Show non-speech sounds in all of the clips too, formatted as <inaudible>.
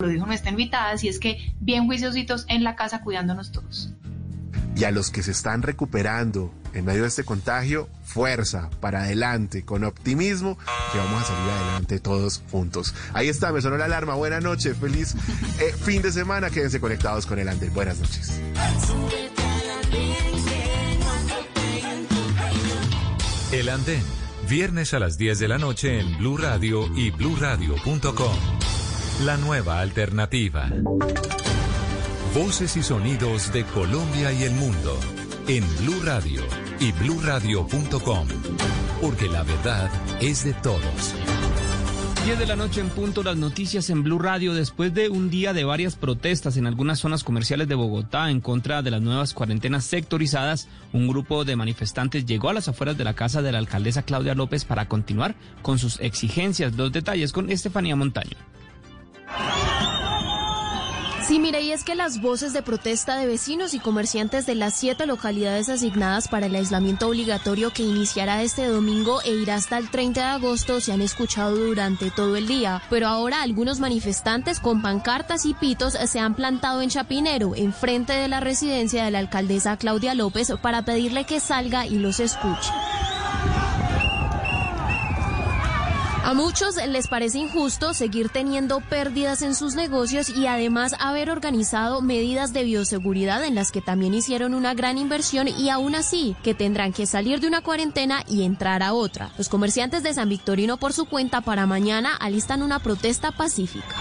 lo dijo nuestra invitada, así es que bien juiciositos en la casa cuidándonos todos. Y a los que se están recuperando en medio de este contagio, fuerza para adelante, con optimismo, que vamos a salir adelante todos juntos. Ahí está, me sonó la alarma. Buenas noches, feliz eh, fin de semana. Quédense conectados con el Andel. Buenas noches. El Andén, viernes a las 10 de la noche en Blue Radio y bluradio.com. La nueva alternativa. Voces y sonidos de Colombia y el mundo en Blue Radio y bluradio.com, porque la verdad es de todos. 10 de la noche en punto las noticias en Blue Radio después de un día de varias protestas en algunas zonas comerciales de Bogotá en contra de las nuevas cuarentenas sectorizadas, un grupo de manifestantes llegó a las afueras de la casa de la alcaldesa Claudia López para continuar con sus exigencias. Los detalles con Estefanía Montaño. Sí, mire, y es que las voces de protesta de vecinos y comerciantes de las siete localidades asignadas para el aislamiento obligatorio que iniciará este domingo e irá hasta el 30 de agosto se han escuchado durante todo el día. Pero ahora algunos manifestantes con pancartas y pitos se han plantado en Chapinero, enfrente de la residencia de la alcaldesa Claudia López, para pedirle que salga y los escuche. A muchos les parece injusto seguir teniendo pérdidas en sus negocios y además haber organizado medidas de bioseguridad en las que también hicieron una gran inversión y aún así que tendrán que salir de una cuarentena y entrar a otra. Los comerciantes de San Victorino por su cuenta para mañana alistan una protesta pacífica.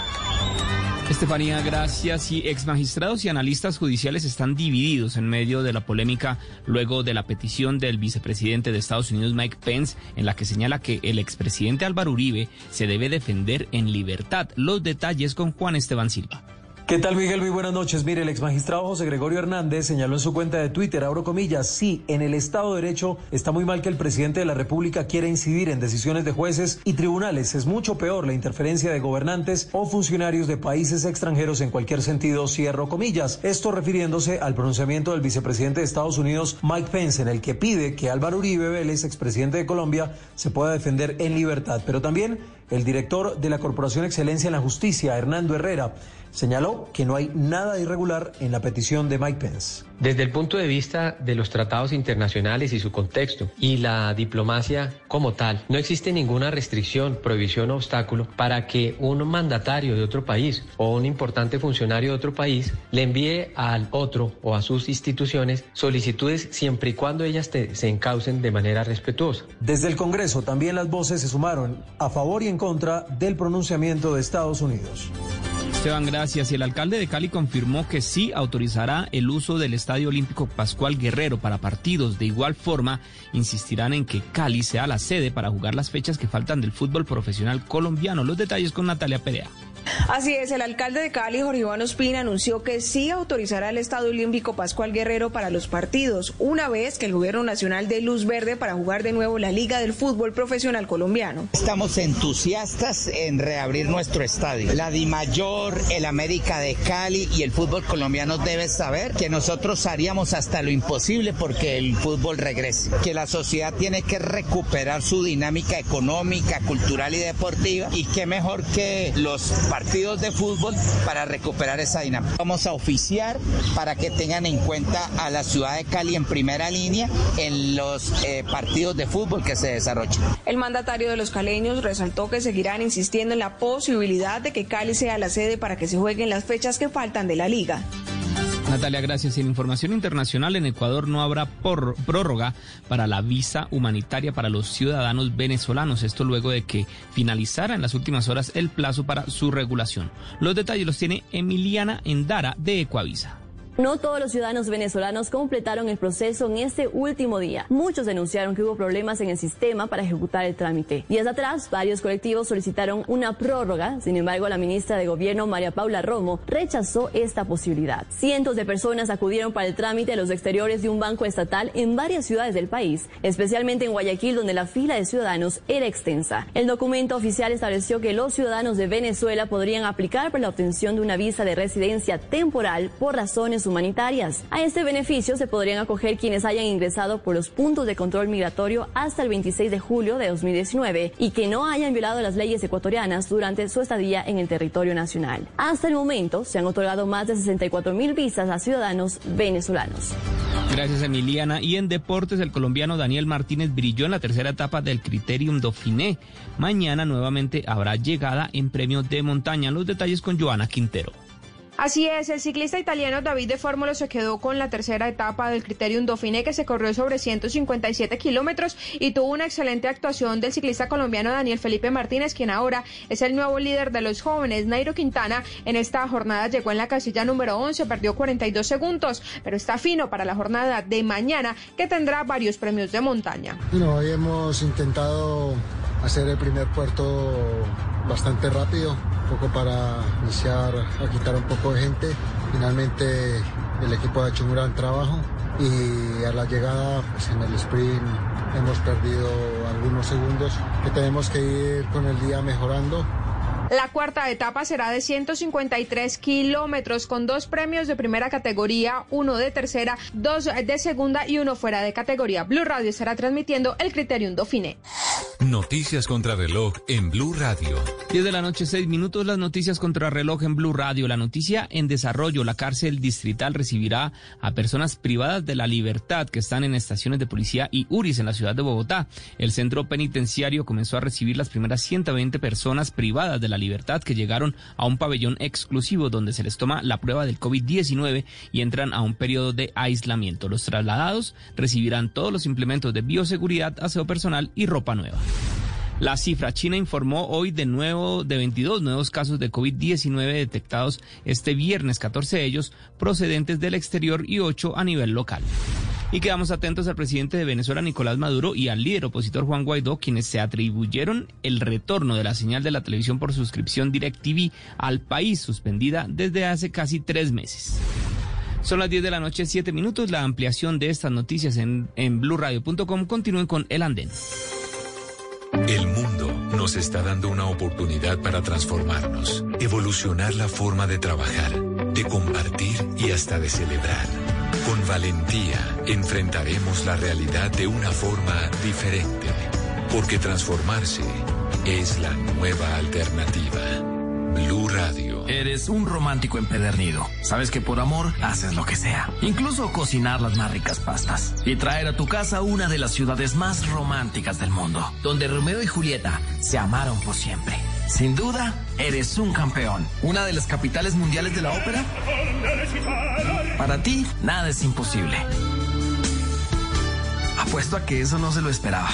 Estefanía, gracias. Y ex magistrados y analistas judiciales están divididos en medio de la polémica luego de la petición del vicepresidente de Estados Unidos, Mike Pence, en la que señala que el expresidente Álvaro Uribe se debe defender en libertad. Los detalles con Juan Esteban Silva. ¿Qué tal, Miguel? Muy buenas noches. Mire, el ex magistrado José Gregorio Hernández señaló en su cuenta de Twitter, abro comillas, sí, en el Estado de Derecho está muy mal que el presidente de la República quiera incidir en decisiones de jueces y tribunales. Es mucho peor la interferencia de gobernantes o funcionarios de países extranjeros en cualquier sentido, cierro comillas. Esto refiriéndose al pronunciamiento del vicepresidente de Estados Unidos, Mike Pence, en el que pide que Álvaro Uribe Vélez, expresidente de Colombia, se pueda defender en libertad. Pero también el director de la Corporación Excelencia en la Justicia, Hernando Herrera, señaló que no hay nada irregular en la petición de Mike Pence. Desde el punto de vista de los tratados internacionales y su contexto y la diplomacia como tal, no existe ninguna restricción, prohibición o obstáculo para que un mandatario de otro país o un importante funcionario de otro país le envíe al otro o a sus instituciones solicitudes siempre y cuando ellas se encaucen de manera respetuosa. Desde el Congreso también las voces se sumaron a favor y en contra del pronunciamiento de Estados Unidos. Esteban, gracias. Y el alcalde de Cali confirmó que sí autorizará el uso del Estadio Olímpico Pascual Guerrero para partidos. De igual forma, insistirán en que Cali sea la sede para jugar las fechas que faltan del fútbol profesional colombiano. Los detalles con Natalia Perea. Así es, el alcalde de Cali, Jorge Iván Ospina, anunció que sí autorizará el Estadio Olímpico Pascual Guerrero para los partidos, una vez que el gobierno nacional dé luz verde para jugar de nuevo la Liga del Fútbol Profesional Colombiano. Estamos entusiastas en reabrir nuestro estadio. La DIMAYOR, el América de Cali y el fútbol colombiano debe saber que nosotros haríamos hasta lo imposible porque el fútbol regrese, que la sociedad tiene que recuperar su dinámica económica, cultural y deportiva y qué mejor que los partidos de fútbol para recuperar esa dinámica. Vamos a oficiar para que tengan en cuenta a la ciudad de Cali en primera línea en los eh, partidos de fútbol que se desarrollen. El mandatario de los caleños resaltó que seguirán insistiendo en la posibilidad de que Cali sea la sede para que se jueguen las fechas que faltan de la liga. Natalia, gracias. En información internacional, en Ecuador no habrá por, prórroga para la visa humanitaria para los ciudadanos venezolanos. Esto luego de que finalizara en las últimas horas el plazo para su regulación. Los detalles los tiene Emiliana Endara de Ecuavisa. No todos los ciudadanos venezolanos completaron el proceso en este último día. Muchos denunciaron que hubo problemas en el sistema para ejecutar el trámite. Días atrás, varios colectivos solicitaron una prórroga. Sin embargo, la ministra de Gobierno, María Paula Romo, rechazó esta posibilidad. Cientos de personas acudieron para el trámite a los exteriores de un banco estatal en varias ciudades del país, especialmente en Guayaquil, donde la fila de ciudadanos era extensa. El documento oficial estableció que los ciudadanos de Venezuela podrían aplicar para la obtención de una visa de residencia temporal por razones humanitarias. A este beneficio se podrían acoger quienes hayan ingresado por los puntos de control migratorio hasta el 26 de julio de 2019 y que no hayan violado las leyes ecuatorianas durante su estadía en el territorio nacional. Hasta el momento se han otorgado más de 64 mil visas a ciudadanos venezolanos. Gracias Emiliana. Y en deportes el colombiano Daniel Martínez brilló en la tercera etapa del Criterium Dauphiné. Mañana nuevamente habrá llegada en premios de montaña. Los detalles con Joana Quintero. Así es, el ciclista italiano David de Fórmula se quedó con la tercera etapa del Criterium Dauphiné que se corrió sobre 157 kilómetros y tuvo una excelente actuación del ciclista colombiano Daniel Felipe Martínez, quien ahora es el nuevo líder de los jóvenes. Nairo Quintana en esta jornada llegó en la casilla número 11, perdió 42 segundos, pero está fino para la jornada de mañana que tendrá varios premios de montaña. Bueno, hoy hemos intentado hacer el primer puerto bastante rápido, un poco para iniciar a quitar un poco de gente. Finalmente el equipo ha hecho un gran trabajo y a la llegada pues en el sprint hemos perdido algunos segundos que tenemos que ir con el día mejorando la cuarta etapa será de 153 kilómetros con dos premios de primera categoría, uno de tercera, dos de segunda y uno fuera de categoría. Blue Radio estará transmitiendo el Criterium Dauphiné. Noticias contra reloj en Blue Radio. 10 de la noche, 6 minutos, las noticias contra reloj en Blue Radio. La noticia en desarrollo, la cárcel distrital recibirá a personas privadas de la libertad que están en estaciones de policía y URIs en la ciudad de Bogotá. El centro penitenciario comenzó a recibir las primeras 120 personas privadas de la Libertad que llegaron a un pabellón exclusivo donde se les toma la prueba del COVID-19 y entran a un periodo de aislamiento. Los trasladados recibirán todos los implementos de bioseguridad, aseo personal y ropa nueva. La cifra china informó hoy de nuevo de 22 nuevos casos de COVID-19 detectados este viernes, 14 de ellos procedentes del exterior y 8 a nivel local. Y quedamos atentos al presidente de Venezuela, Nicolás Maduro, y al líder opositor Juan Guaidó, quienes se atribuyeron el retorno de la señal de la televisión por suscripción DirecTV al país, suspendida desde hace casi tres meses. Son las 10 de la noche, 7 minutos. La ampliación de estas noticias en, en blurradio.com. Continúen con El Andén. El mundo nos está dando una oportunidad para transformarnos, evolucionar la forma de trabajar, de compartir y hasta de celebrar. Con valentía enfrentaremos la realidad de una forma diferente, porque transformarse es la nueva alternativa. Blue Radio. Eres un romántico empedernido. Sabes que por amor haces lo que sea. Incluso cocinar las más ricas pastas. Y traer a tu casa una de las ciudades más románticas del mundo. Donde Romeo y Julieta se amaron por siempre. Sin duda, eres un campeón. Una de las capitales mundiales de la ópera. Para ti, nada es imposible. Apuesto a que eso no se lo esperaba.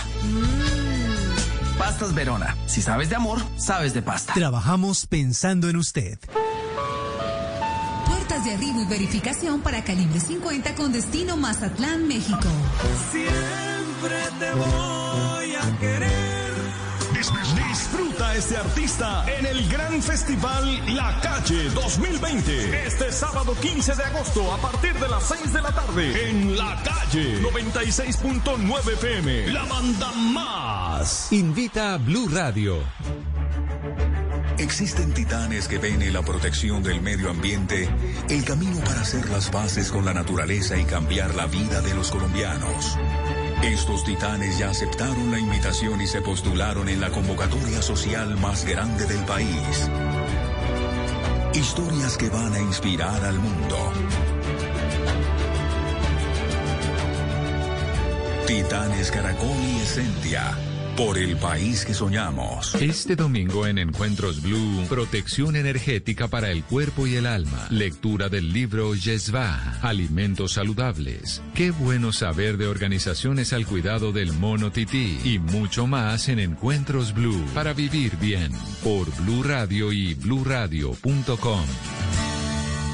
Pastas Verona. Si sabes de amor, sabes de pasta. Trabajamos pensando en usted. Puertas de arribo y verificación para calibre 50 con destino Mazatlán, México. Siempre te voy a querer. Disfruta a este artista en el gran festival La Calle 2020. Este sábado 15 de agosto a partir de las 6 de la tarde en La Calle 96.9 FM. La banda más. Invita a Blue Radio. Existen titanes que ven en la protección del medio ambiente el camino para hacer las paces con la naturaleza y cambiar la vida de los colombianos. Estos titanes ya aceptaron la invitación y se postularon en la convocatoria social más grande del país. Historias que van a inspirar al mundo. Titanes Caracol y Esencia. Por el país que soñamos. Este domingo en Encuentros Blue, protección energética para el cuerpo y el alma. Lectura del libro Yesva, Alimentos Saludables. Qué bueno saber de organizaciones al cuidado del mono tití y mucho más en Encuentros Blue para vivir bien. Por Blue Radio y bluradio.com.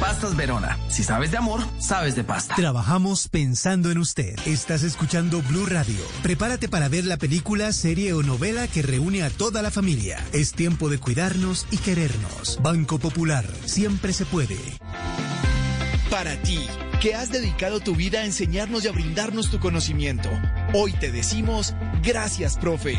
Pastas Verona. Si sabes de amor, sabes de pasta. Trabajamos pensando en usted. Estás escuchando Blue Radio. Prepárate para ver la película, serie o novela que reúne a toda la familia. Es tiempo de cuidarnos y querernos. Banco Popular. Siempre se puede. Para ti, que has dedicado tu vida a enseñarnos y a brindarnos tu conocimiento, hoy te decimos gracias, profe.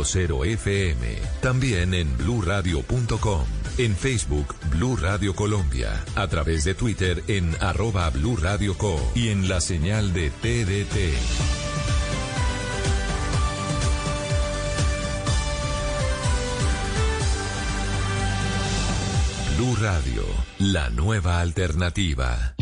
96.0 FM. También en bluradio.com. En Facebook, Blue Radio Colombia. A través de Twitter en arroba Blue Radio Co. Y en la señal de TDT. Blue Radio, la nueva alternativa.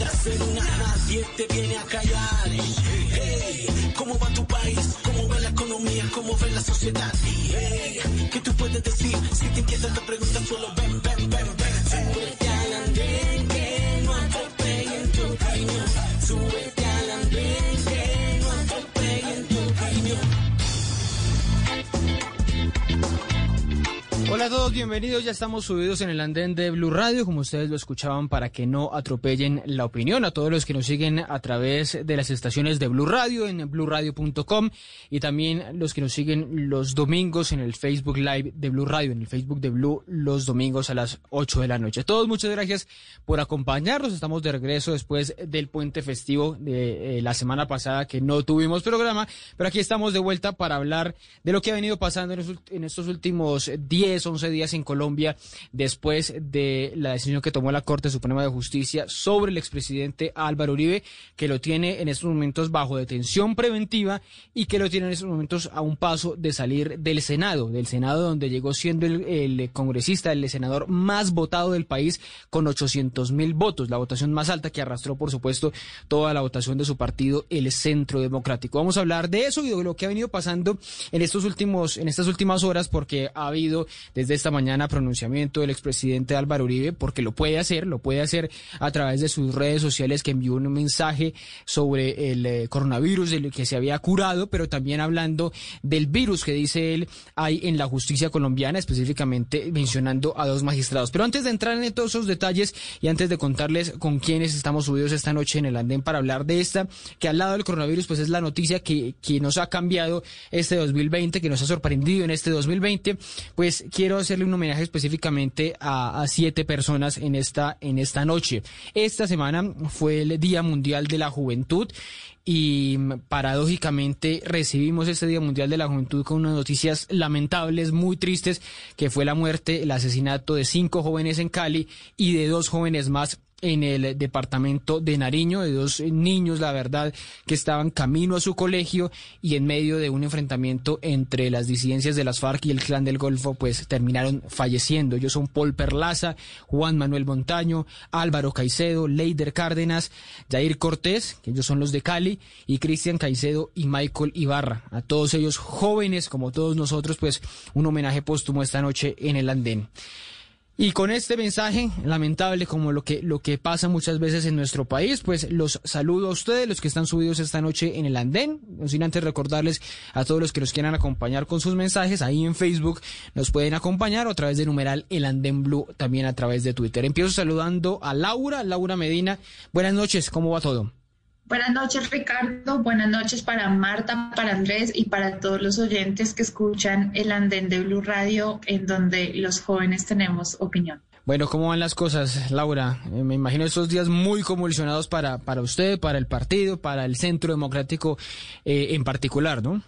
Una, nadie te viene a callar. Hey, ¿cómo va tu país? ¿Cómo va la economía? ¿Cómo ve la sociedad? ¿qué tú puedes decir? Si te inquieta te preguntas, solo ven. Hola a todos, bienvenidos. Ya estamos subidos en el andén de Blue Radio, como ustedes lo escuchaban, para que no atropellen la opinión. A todos los que nos siguen a través de las estaciones de Blue Radio en blueradio.com y también los que nos siguen los domingos en el Facebook Live de Blue Radio, en el Facebook de Blue los domingos a las 8 de la noche. Todos, muchas gracias por acompañarnos. Estamos de regreso después del puente festivo de eh, la semana pasada que no tuvimos programa, pero aquí estamos de vuelta para hablar de lo que ha venido pasando en, en estos últimos 10, 11 días en Colombia después de la decisión que tomó la Corte Suprema de Justicia sobre el expresidente Álvaro Uribe, que lo tiene en estos momentos bajo detención preventiva y que lo tiene en estos momentos a un paso de salir del Senado, del Senado donde llegó siendo el, congresista, el senador más votado del país con 800 mil votos, la votación más alta que arrastró, por supuesto, toda la votación de su partido, el Centro Democrático. Vamos a hablar de eso y de lo que ha venido pasando en estos últimos, en estas últimas horas, porque ha habido desde esta mañana pronunciamiento del expresidente Álvaro Uribe, porque lo puede hacer, lo puede hacer a través de sus redes sociales, que envió un mensaje sobre el eh, coronavirus, de lo que se había curado, pero también hablando del virus que dice él hay en la justicia colombiana, específicamente mencionando a dos magistrados. Pero antes de entrar en todos esos detalles y antes de contarles con quiénes estamos subidos esta noche en el andén para hablar de esta, que al lado del coronavirus, pues es la noticia que, que nos ha cambiado este 2020, que nos ha sorprendido en este 2020, pues quiero hacerle un homenaje específicamente a, a siete personas en esta, en esta noche. Esta semana fue el Día Mundial de la Juventud y mm, paradójicamente recibimos este Día Mundial de la Juventud con unas noticias lamentables, muy tristes, que fue la muerte, el asesinato de cinco jóvenes en Cali y de dos jóvenes más en el departamento de Nariño, de dos eh, niños, la verdad, que estaban camino a su colegio y en medio de un enfrentamiento entre las disidencias de las FARC y el Clan del Golfo, pues terminaron falleciendo. Ellos son Paul Perlaza, Juan Manuel Montaño, Álvaro Caicedo, Leider Cárdenas, Jair Cortés, que ellos son los de Cali, y Cristian Caicedo y Michael Ibarra. A todos ellos jóvenes, como todos nosotros, pues un homenaje póstumo esta noche en el andén. Y con este mensaje, lamentable como lo que, lo que pasa muchas veces en nuestro país, pues los saludo a ustedes, los que están subidos esta noche en el andén. Sin antes recordarles a todos los que nos quieran acompañar con sus mensajes, ahí en Facebook nos pueden acompañar o a través de numeral el andén blue, también a través de Twitter. Empiezo saludando a Laura, Laura Medina. Buenas noches, ¿cómo va todo? Buenas noches, Ricardo. Buenas noches para Marta, para Andrés y para todos los oyentes que escuchan el andén de Blue Radio, en donde los jóvenes tenemos opinión. Bueno, ¿cómo van las cosas, Laura? Eh, me imagino estos días muy convulsionados para, para usted, para el partido, para el Centro Democrático eh, en particular, ¿no?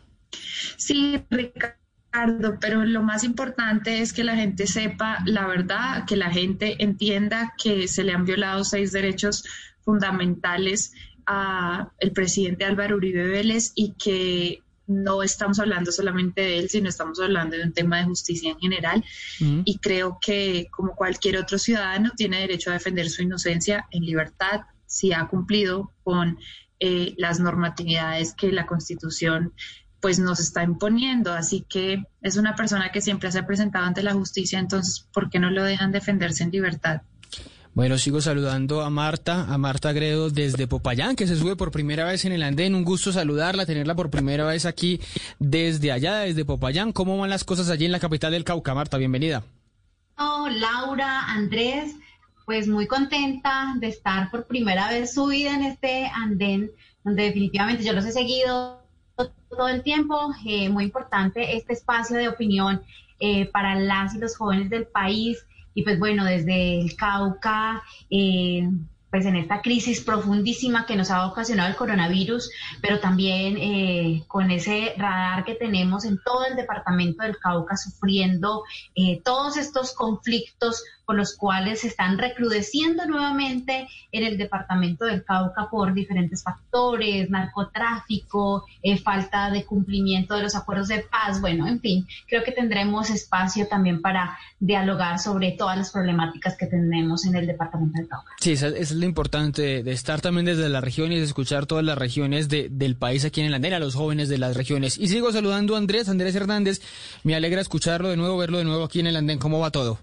Sí, Ricardo, pero lo más importante es que la gente sepa la verdad, que la gente entienda que se le han violado seis derechos fundamentales a el presidente Álvaro Uribe Vélez y que no estamos hablando solamente de él, sino estamos hablando de un tema de justicia en general. Y creo que como cualquier otro ciudadano tiene derecho a defender su inocencia en libertad si ha cumplido con eh, las normatividades que la Constitución pues nos está imponiendo. Así que es una persona que siempre se ha presentado ante la justicia, entonces, ¿por qué no lo dejan defenderse en libertad? Bueno, sigo saludando a Marta, a Marta Gredo desde Popayán, que se sube por primera vez en el andén. Un gusto saludarla, tenerla por primera vez aquí desde allá, desde Popayán. ¿Cómo van las cosas allí en la capital del Cauca, Marta? Bienvenida. Oh, Laura, Andrés, pues muy contenta de estar por primera vez subida en este andén, donde definitivamente yo los he seguido todo el tiempo. Eh, muy importante este espacio de opinión eh, para las y los jóvenes del país y pues bueno, desde el Cauca, eh, pues en esta crisis profundísima que nos ha ocasionado el coronavirus, pero también eh, con ese radar que tenemos en todo el departamento del Cauca sufriendo eh, todos estos conflictos con los cuales se están recrudeciendo nuevamente en el departamento del Cauca por diferentes factores, narcotráfico, eh, falta de cumplimiento de los acuerdos de paz, bueno, en fin, creo que tendremos espacio también para dialogar sobre todas las problemáticas que tenemos en el departamento del Cauca. Sí, eso es lo importante de estar también desde la región y de escuchar todas las regiones de, del país aquí en el Andén, a los jóvenes de las regiones. Y sigo saludando a Andrés, Andrés Hernández, me alegra escucharlo de nuevo, verlo de nuevo aquí en el Andén, ¿cómo va todo?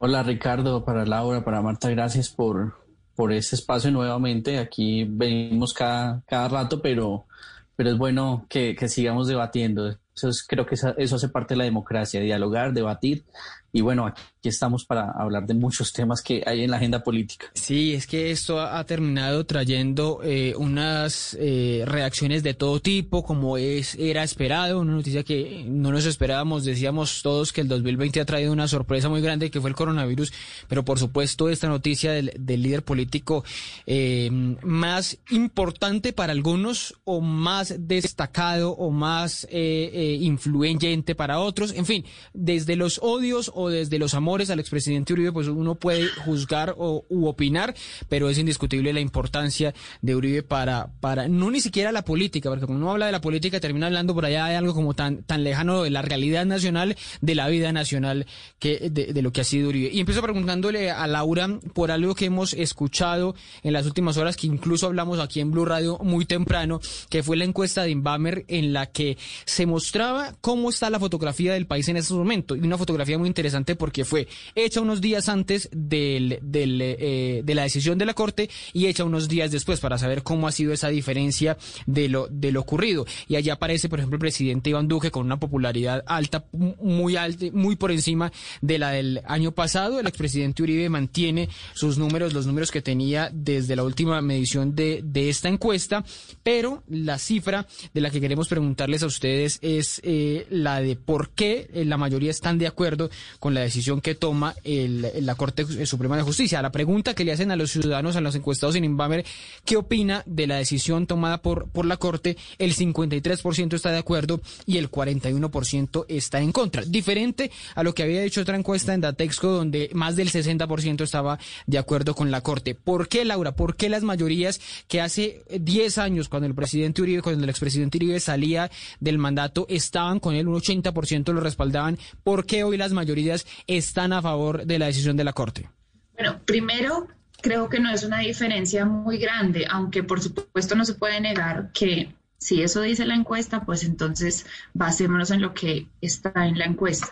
Hola Ricardo, para Laura, para Marta, gracias por, por este espacio nuevamente. Aquí venimos cada, cada rato, pero, pero es bueno que, que sigamos debatiendo. Eso es, creo que eso hace parte de la democracia, dialogar, debatir. Y bueno, aquí estamos para hablar de muchos temas que hay en la agenda política. Sí, es que esto ha, terminado trayendo eh, unas eh, reacciones de todo tipo, como es era esperado, una noticia que no nos esperábamos, decíamos todos que el 2020 ha traído una sorpresa muy grande que fue el coronavirus, pero por supuesto esta noticia del, del líder político eh, más importante para algunos o más destacado o más influyente para otros, en fin, desde los odios o desde los amores al expresidente Uribe, pues uno puede juzgar o u opinar, pero es indiscutible la importancia de Uribe para, para no ni siquiera la política, porque cuando uno habla de la política termina hablando por allá de algo como tan, tan lejano de la realidad nacional, de la vida nacional, que de, de lo que ha sido Uribe. Y empiezo preguntándole a Laura por algo que hemos escuchado en las últimas horas, que incluso hablamos aquí en Blue Radio muy temprano, que fue la encuesta de Inbamer en la que se mostraba cómo está la fotografía del país en estos momentos. Y una fotografía muy interesante porque fue hecha unos días antes del, del, eh, de la decisión de la Corte y hecha unos días después para saber cómo ha sido esa diferencia de lo, de lo ocurrido. Y allá aparece, por ejemplo, el presidente Iván Duque con una popularidad alta, muy alta, muy por encima de la del año pasado. El expresidente Uribe mantiene sus números, los números que tenía desde la última medición de, de esta encuesta, pero la cifra de la que queremos preguntarles a ustedes es eh, la de por qué la mayoría están de acuerdo con la decisión que toma el, la Corte Suprema de Justicia. La pregunta que le hacen a los ciudadanos, a los encuestados en Inbamer, ¿qué opina de la decisión tomada por, por la Corte? El 53% está de acuerdo y el 41% está en contra. Diferente a lo que había dicho otra encuesta en Datexco, donde más del 60% estaba de acuerdo con la Corte. ¿Por qué, Laura? ¿Por qué las mayorías que hace 10 años, cuando el presidente Uribe, cuando el expresidente Uribe salía del mandato, estaban con él, un 80% lo respaldaban? ¿Por qué hoy las mayorías están a favor de la decisión de la Corte? Bueno, primero, creo que no es una diferencia muy grande, aunque por supuesto no se puede negar que si eso dice la encuesta, pues entonces basémonos en lo que está en la encuesta.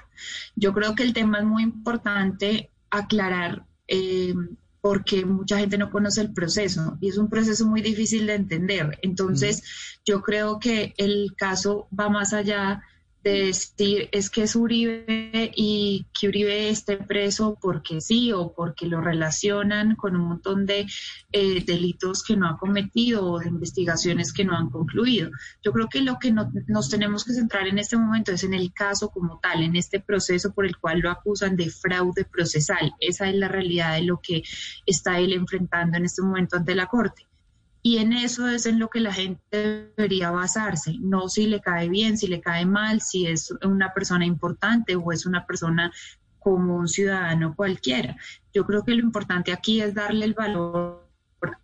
Yo creo que el tema es muy importante aclarar eh, porque mucha gente no conoce el proceso y es un proceso muy difícil de entender. Entonces, yo creo que el caso va más allá de decir es que es Uribe y que Uribe esté preso porque sí o porque lo relacionan con un montón de eh, delitos que no ha cometido o de investigaciones que no han concluido. Yo creo que lo que no- nos tenemos que centrar en este momento es en el caso como tal, en este proceso por el cual lo acusan de fraude procesal. Esa es la realidad de lo que está él enfrentando en este momento ante la Corte. Y en eso es en lo que la gente debería basarse, no si le cae bien, si le cae mal, si es una persona importante o es una persona como un ciudadano cualquiera. Yo creo que lo importante aquí es darle el valor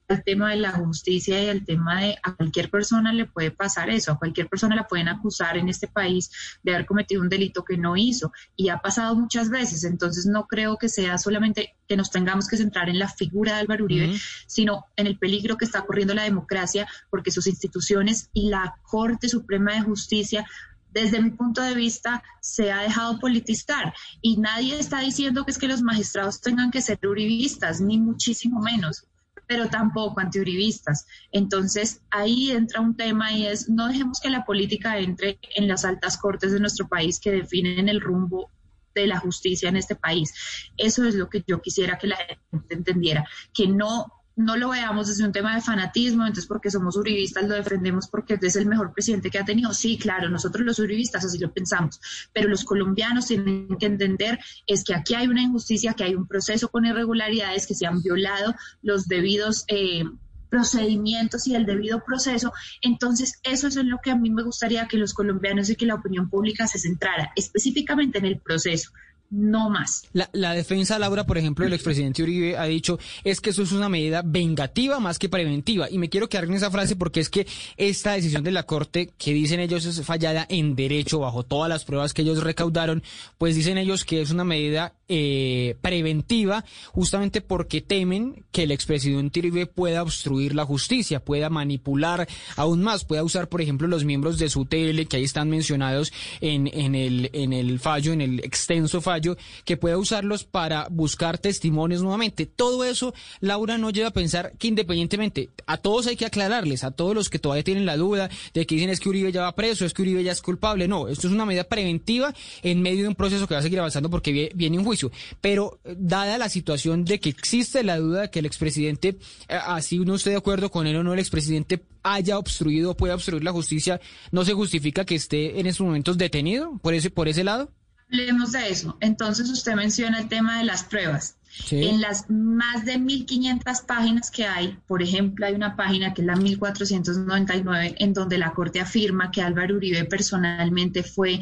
al tema de la justicia y al tema de a cualquier persona le puede pasar eso, a cualquier persona la pueden acusar en este país de haber cometido un delito que no hizo y ha pasado muchas veces, entonces no creo que sea solamente que nos tengamos que centrar en la figura de Álvaro Uribe, sino en el peligro que está corriendo la democracia porque sus instituciones y la Corte Suprema de Justicia desde mi punto de vista, se ha dejado politizar y nadie está diciendo que es que los magistrados tengan que ser uribistas, ni muchísimo menos pero tampoco antiuribistas. Entonces, ahí entra un tema y es, no dejemos que la política entre en las altas cortes de nuestro país que definen el rumbo de la justicia en este país. Eso es lo que yo quisiera que la gente entendiera, que no no lo veamos desde un tema de fanatismo, entonces porque somos uribistas lo defendemos porque es el mejor presidente que ha tenido. Sí, claro, nosotros los uribistas así lo pensamos, pero los colombianos tienen que entender es que aquí hay una injusticia, que hay un proceso con irregularidades, que se han violado los debidos... Eh, procedimientos y el debido proceso. Entonces, eso es en lo que a mí me gustaría que los colombianos y que la opinión pública se centrara específicamente en el proceso, no más. La, la, defensa, Laura, por ejemplo, del expresidente Uribe ha dicho es que eso es una medida vengativa más que preventiva. Y me quiero quedar en esa frase porque es que esta decisión de la Corte, que dicen ellos es fallada en derecho bajo todas las pruebas que ellos recaudaron, pues dicen ellos que es una medida eh, preventiva justamente porque temen que el expresidente Uribe pueda obstruir la justicia, pueda manipular aún más, pueda usar, por ejemplo, los miembros de su tele que ahí están mencionados en el fallo, en el extenso fallo que pueda usarlos para buscar testimonios nuevamente. Todo eso, Laura, nos lleva a pensar que independientemente, a todos hay que aclararles, a todos los que todavía tienen la duda de que dicen es que Uribe ya va preso, es que Uribe ya es culpable. No, esto es una medida preventiva en medio de un proceso que va a seguir avanzando porque viene un juicio. Pero dada la situación de que existe la duda de que el expresidente, así uno esté de acuerdo con él o no, el expresidente haya obstruido o pueda obstruir la justicia, ¿no se justifica que esté en estos momentos detenido por ese, por ese lado? Hablemos de eso. Entonces usted menciona el tema de las pruebas. Sí. En las más de 1.500 páginas que hay, por ejemplo, hay una página que es la 1.499, en donde la Corte afirma que Álvaro Uribe personalmente fue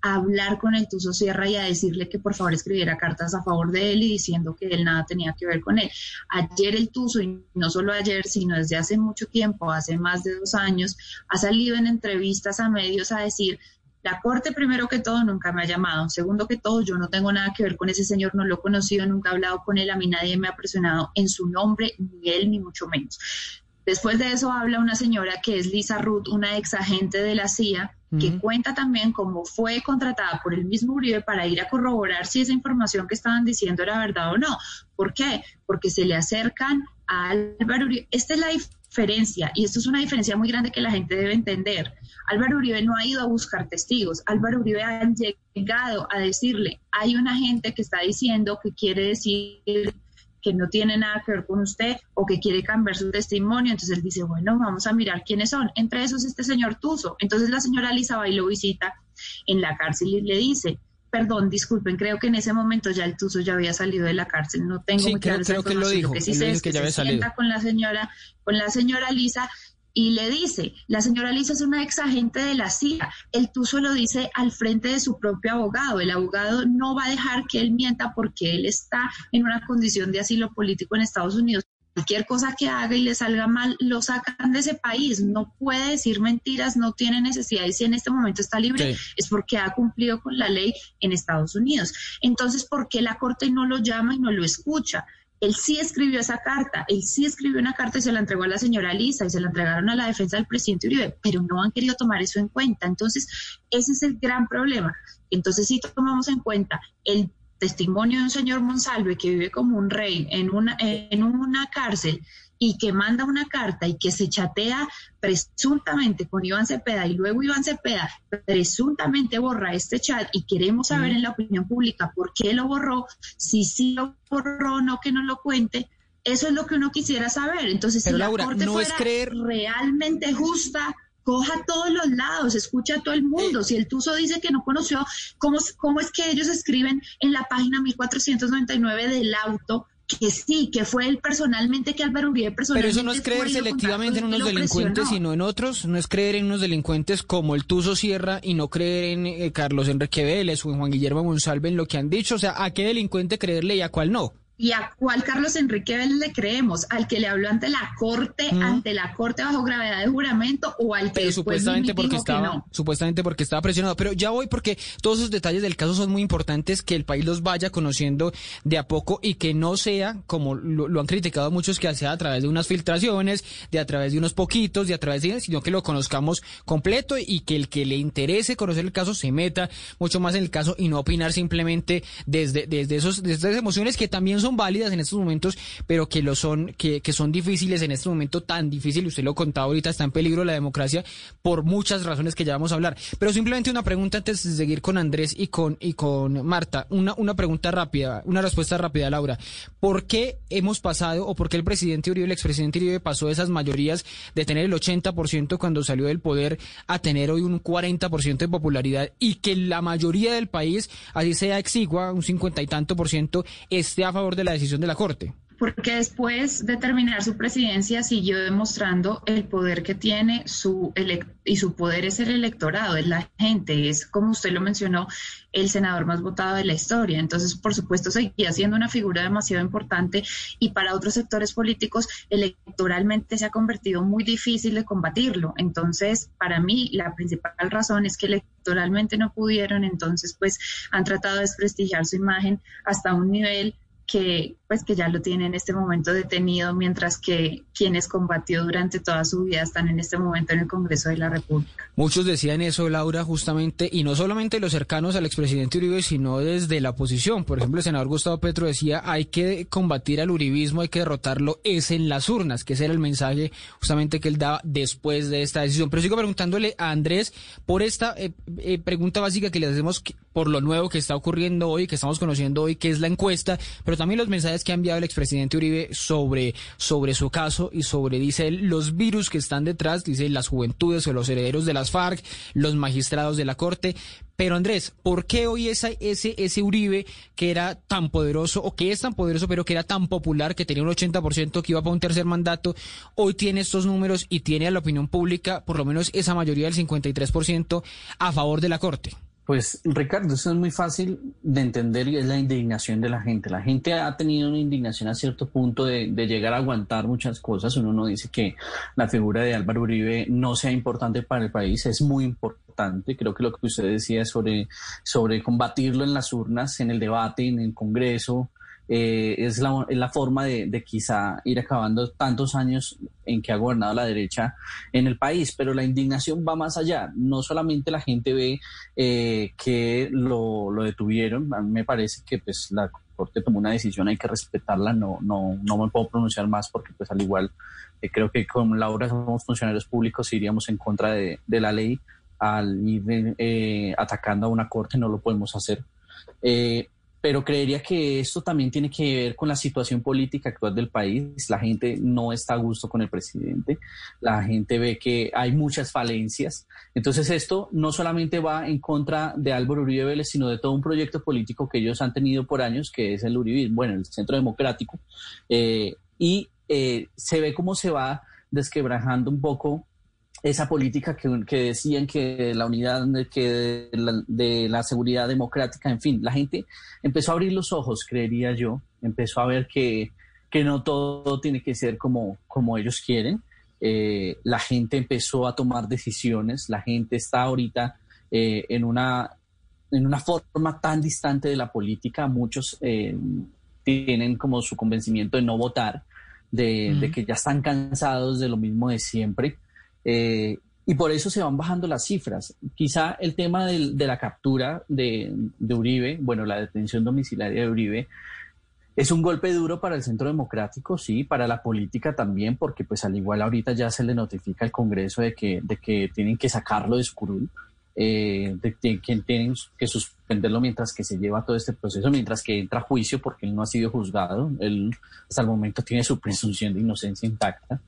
a hablar con el Tuso Sierra y a decirle que por favor escribiera cartas a favor de él y diciendo que él nada tenía que ver con él. Ayer el Tuso, y no solo ayer, sino desde hace mucho tiempo, hace más de dos años, ha salido en entrevistas a medios a decir la Corte, primero que todo, nunca me ha llamado. Segundo que todo, yo no tengo nada que ver con ese señor, no lo he conocido, nunca he hablado con él, a mí nadie me ha presionado en su nombre, ni él, ni mucho menos. Después de eso habla una señora que es Lisa Ruth, una ex agente de la CIA, que uh -huh. cuenta también cómo fue contratada por el mismo Uribe para ir a corroborar si esa información que estaban diciendo era verdad o no. ¿Por qué? Porque se le acercan a Álvaro Uribe. Esta es la diferencia, y esto es una diferencia muy grande que la gente debe entender. Álvaro Uribe no ha ido a buscar testigos, Álvaro Uribe ha llegado a decirle, hay una gente que está diciendo que quiere decir que no tiene nada que ver con usted o que quiere cambiar su testimonio. Entonces él dice, bueno, vamos a mirar quiénes son. Entre esos este señor Tuso. Entonces la señora Lisa va y lo visita en la cárcel y le dice, perdón, disculpen, creo que en ese momento ya el Tuso ya había salido de la cárcel, no tengo sí, muy creo, claro creo que lo dijo, que sí sé es que que, se salido. sienta con la señora, con la señora Lisa y le dice, la señora Lisa es una ex agente de la CIA, el Tuso lo dice al frente de su propio abogado, el abogado no va a dejar que él mienta porque él está en una condición de asilo político en Estados Unidos. Cualquier cosa que haga y le salga mal, lo sacan de ese país. No puede decir mentiras, no tiene necesidad. Y si en este momento está libre, Sí. es porque ha cumplido con la ley en Estados Unidos. Entonces, ¿por qué la Corte no lo llama y no lo escucha? Él sí escribió esa carta, él sí escribió una carta y se la entregó a la señora Lisa y se la entregaron a la defensa del presidente Uribe, pero no han querido tomar eso en cuenta. Entonces, ese es el gran problema. Entonces, si tomamos en cuenta el testimonio de un señor Monsalve que vive como un rey en una, en una cárcel y que manda una carta y que se chatea presuntamente con Iván Cepeda y luego Iván Cepeda presuntamente borra este chat y queremos saber en la opinión pública por qué lo borró, si sí lo borró o no que no lo cuente, eso es lo que uno quisiera saber. Entonces, Pero, si Laura, la corte no es fuera creer- realmente justa, coja a todos los lados, escucha a todo el mundo. Si el Tuso dice que no conoció, ¿cómo, ¿cómo es que ellos escriben en la página 1499 del auto? Que sí, que fue él personalmente, que Álvaro Uribe Pero personalmente. eso no es creer selectivamente en unos delincuentes, presionó. sino en otros. No es creer en unos delincuentes como el Tuzo Sierra y no creer en eh, Carlos Enrique Vélez o en Juan Guillermo Monsalve en lo que han dicho. O sea, ¿a qué delincuente creerle y a cuál no? ¿Y a cuál Carlos Enrique Vélez le creemos? ¿Al que le habló ante la corte, ante la corte bajo gravedad de juramento o al que Pero supuestamente porque que estaba, no? supuestamente porque estaba presionado. Pero ya voy porque todos esos detalles del caso son muy importantes que el país los vaya conociendo de a poco y que no sea como lo, lo han criticado muchos que sea a través de unas filtraciones, de a través de unos poquitos, de a través de, sino que lo conozcamos completo y que el que le interese conocer el caso se meta mucho más en el caso y no opinar simplemente desde, desde esos, desde esas emociones que también son válidas en estos momentos, pero que lo son, que, son difíciles en este momento tan difícil. Usted lo contaba ahorita, está en peligro la democracia por muchas razones que ya vamos a hablar. Pero simplemente una pregunta antes de seguir con Andrés y con, y con Marta. Una, una pregunta rápida, una respuesta rápida, Laura. ¿Por qué hemos pasado o por qué el presidente Uribe, el expresidente Uribe pasó esas mayorías de tener el 80% cuando salió del poder a tener hoy un 40% de popularidad y que la mayoría del país, así sea exigua, un 50 y tanto por ciento, esté a favor de la decisión de la Corte? porque después de terminar su presidencia siguió demostrando el poder que tiene su y su poder es el electorado, es la gente, es como usted lo mencionó, el senador más votado de la historia. Entonces, por supuesto, seguía siendo una figura demasiado importante y para otros sectores políticos electoralmente se ha convertido muy difícil de combatirlo. Entonces, para mí, la principal razón es que electoralmente no pudieron, entonces, pues han tratado de desprestigiar su imagen hasta un nivel que pues que ya lo tiene en este momento detenido, mientras que quienes combatió durante toda su vida están en este momento en el Congreso de la República. Muchos decían eso, Laura, justamente, y no solamente los cercanos al expresidente Uribe, sino desde la oposición. Por ejemplo, el senador Gustavo Petro decía, hay que combatir al uribismo, hay que derrotarlo, es en las urnas, que ese era el mensaje justamente que él daba después de esta decisión. Pero sigo preguntándole a Andrés por esta eh, eh, pregunta básica que le hacemos por lo nuevo que está ocurriendo hoy, que estamos conociendo hoy, que es la encuesta, pero también los mensajes que ha enviado el expresidente Uribe sobre, sobre su caso y sobre, dice él, los virus que están detrás, dice las juventudes o los herederos de las FARC, los magistrados de la Corte. Pero Andrés, ¿por qué hoy esa, ese, ese Uribe que era tan poderoso o que es tan poderoso pero que era tan popular, que tenía un 80% que iba para un tercer mandato, hoy tiene estos números y tiene a la opinión pública por lo menos esa mayoría del 53% a favor de la Corte? Pues Ricardo, eso es muy fácil de entender y es la indignación de la gente. La gente ha tenido una indignación a cierto punto de, de llegar a aguantar muchas cosas. Uno no dice que la figura de Álvaro Uribe no sea importante para el país, es muy importante. Creo que lo que usted decía sobre, sobre combatirlo en las urnas, en el debate, en el Congreso, eh, es, la, es la forma de, de quizá ir acabando tantos años en que ha gobernado la derecha en el país, pero la indignación va más allá. No solamente la gente ve eh, que lo, lo detuvieron, a mí me parece que pues la Corte tomó una decisión, hay que respetarla, no, no, no me puedo pronunciar más porque pues al igual eh, creo que con Laura somos funcionarios públicos y iríamos en contra de, de la ley al ir eh, atacando a una Corte, no lo podemos hacer. Eh, pero creería que esto también tiene que ver con la situación política actual del país. La gente no está a gusto con el presidente, la gente ve que hay muchas falencias. Entonces esto no solamente va en contra de Álvaro Uribe Vélez, sino de todo un proyecto político que ellos han tenido por años, que es el Uribismo, bueno, el Centro Democrático, eh, y eh, se ve cómo se va desquebrajando un poco esa política que, que, decían que la unidad, de, que de la, de la, seguridad democrática, en fin, la gente empezó a abrir los ojos, creería yo, empezó a ver que, que no todo tiene que ser como, como ellos quieren. Eh, la gente empezó a tomar decisiones, la gente está ahorita eh, en, una, en una forma tan distante de la política, muchos eh, tienen como su convencimiento de no votar, de, uh -huh. de que ya están cansados de lo mismo de siempre. Eh, y por eso se van bajando las cifras. Quizá el tema de la captura de, de Uribe, bueno, la detención domiciliaria de Uribe, es un golpe duro para el centro democrático, sí, para la política también, porque pues al igual ahorita ya se le notifica al Congreso de que, de que tienen que sacarlo de Scurul, eh, de que que tienen que suspenderlo mientras que se lleva todo este proceso, mientras que entra a juicio porque él no ha sido juzgado, él hasta el momento tiene su presunción de inocencia intacta.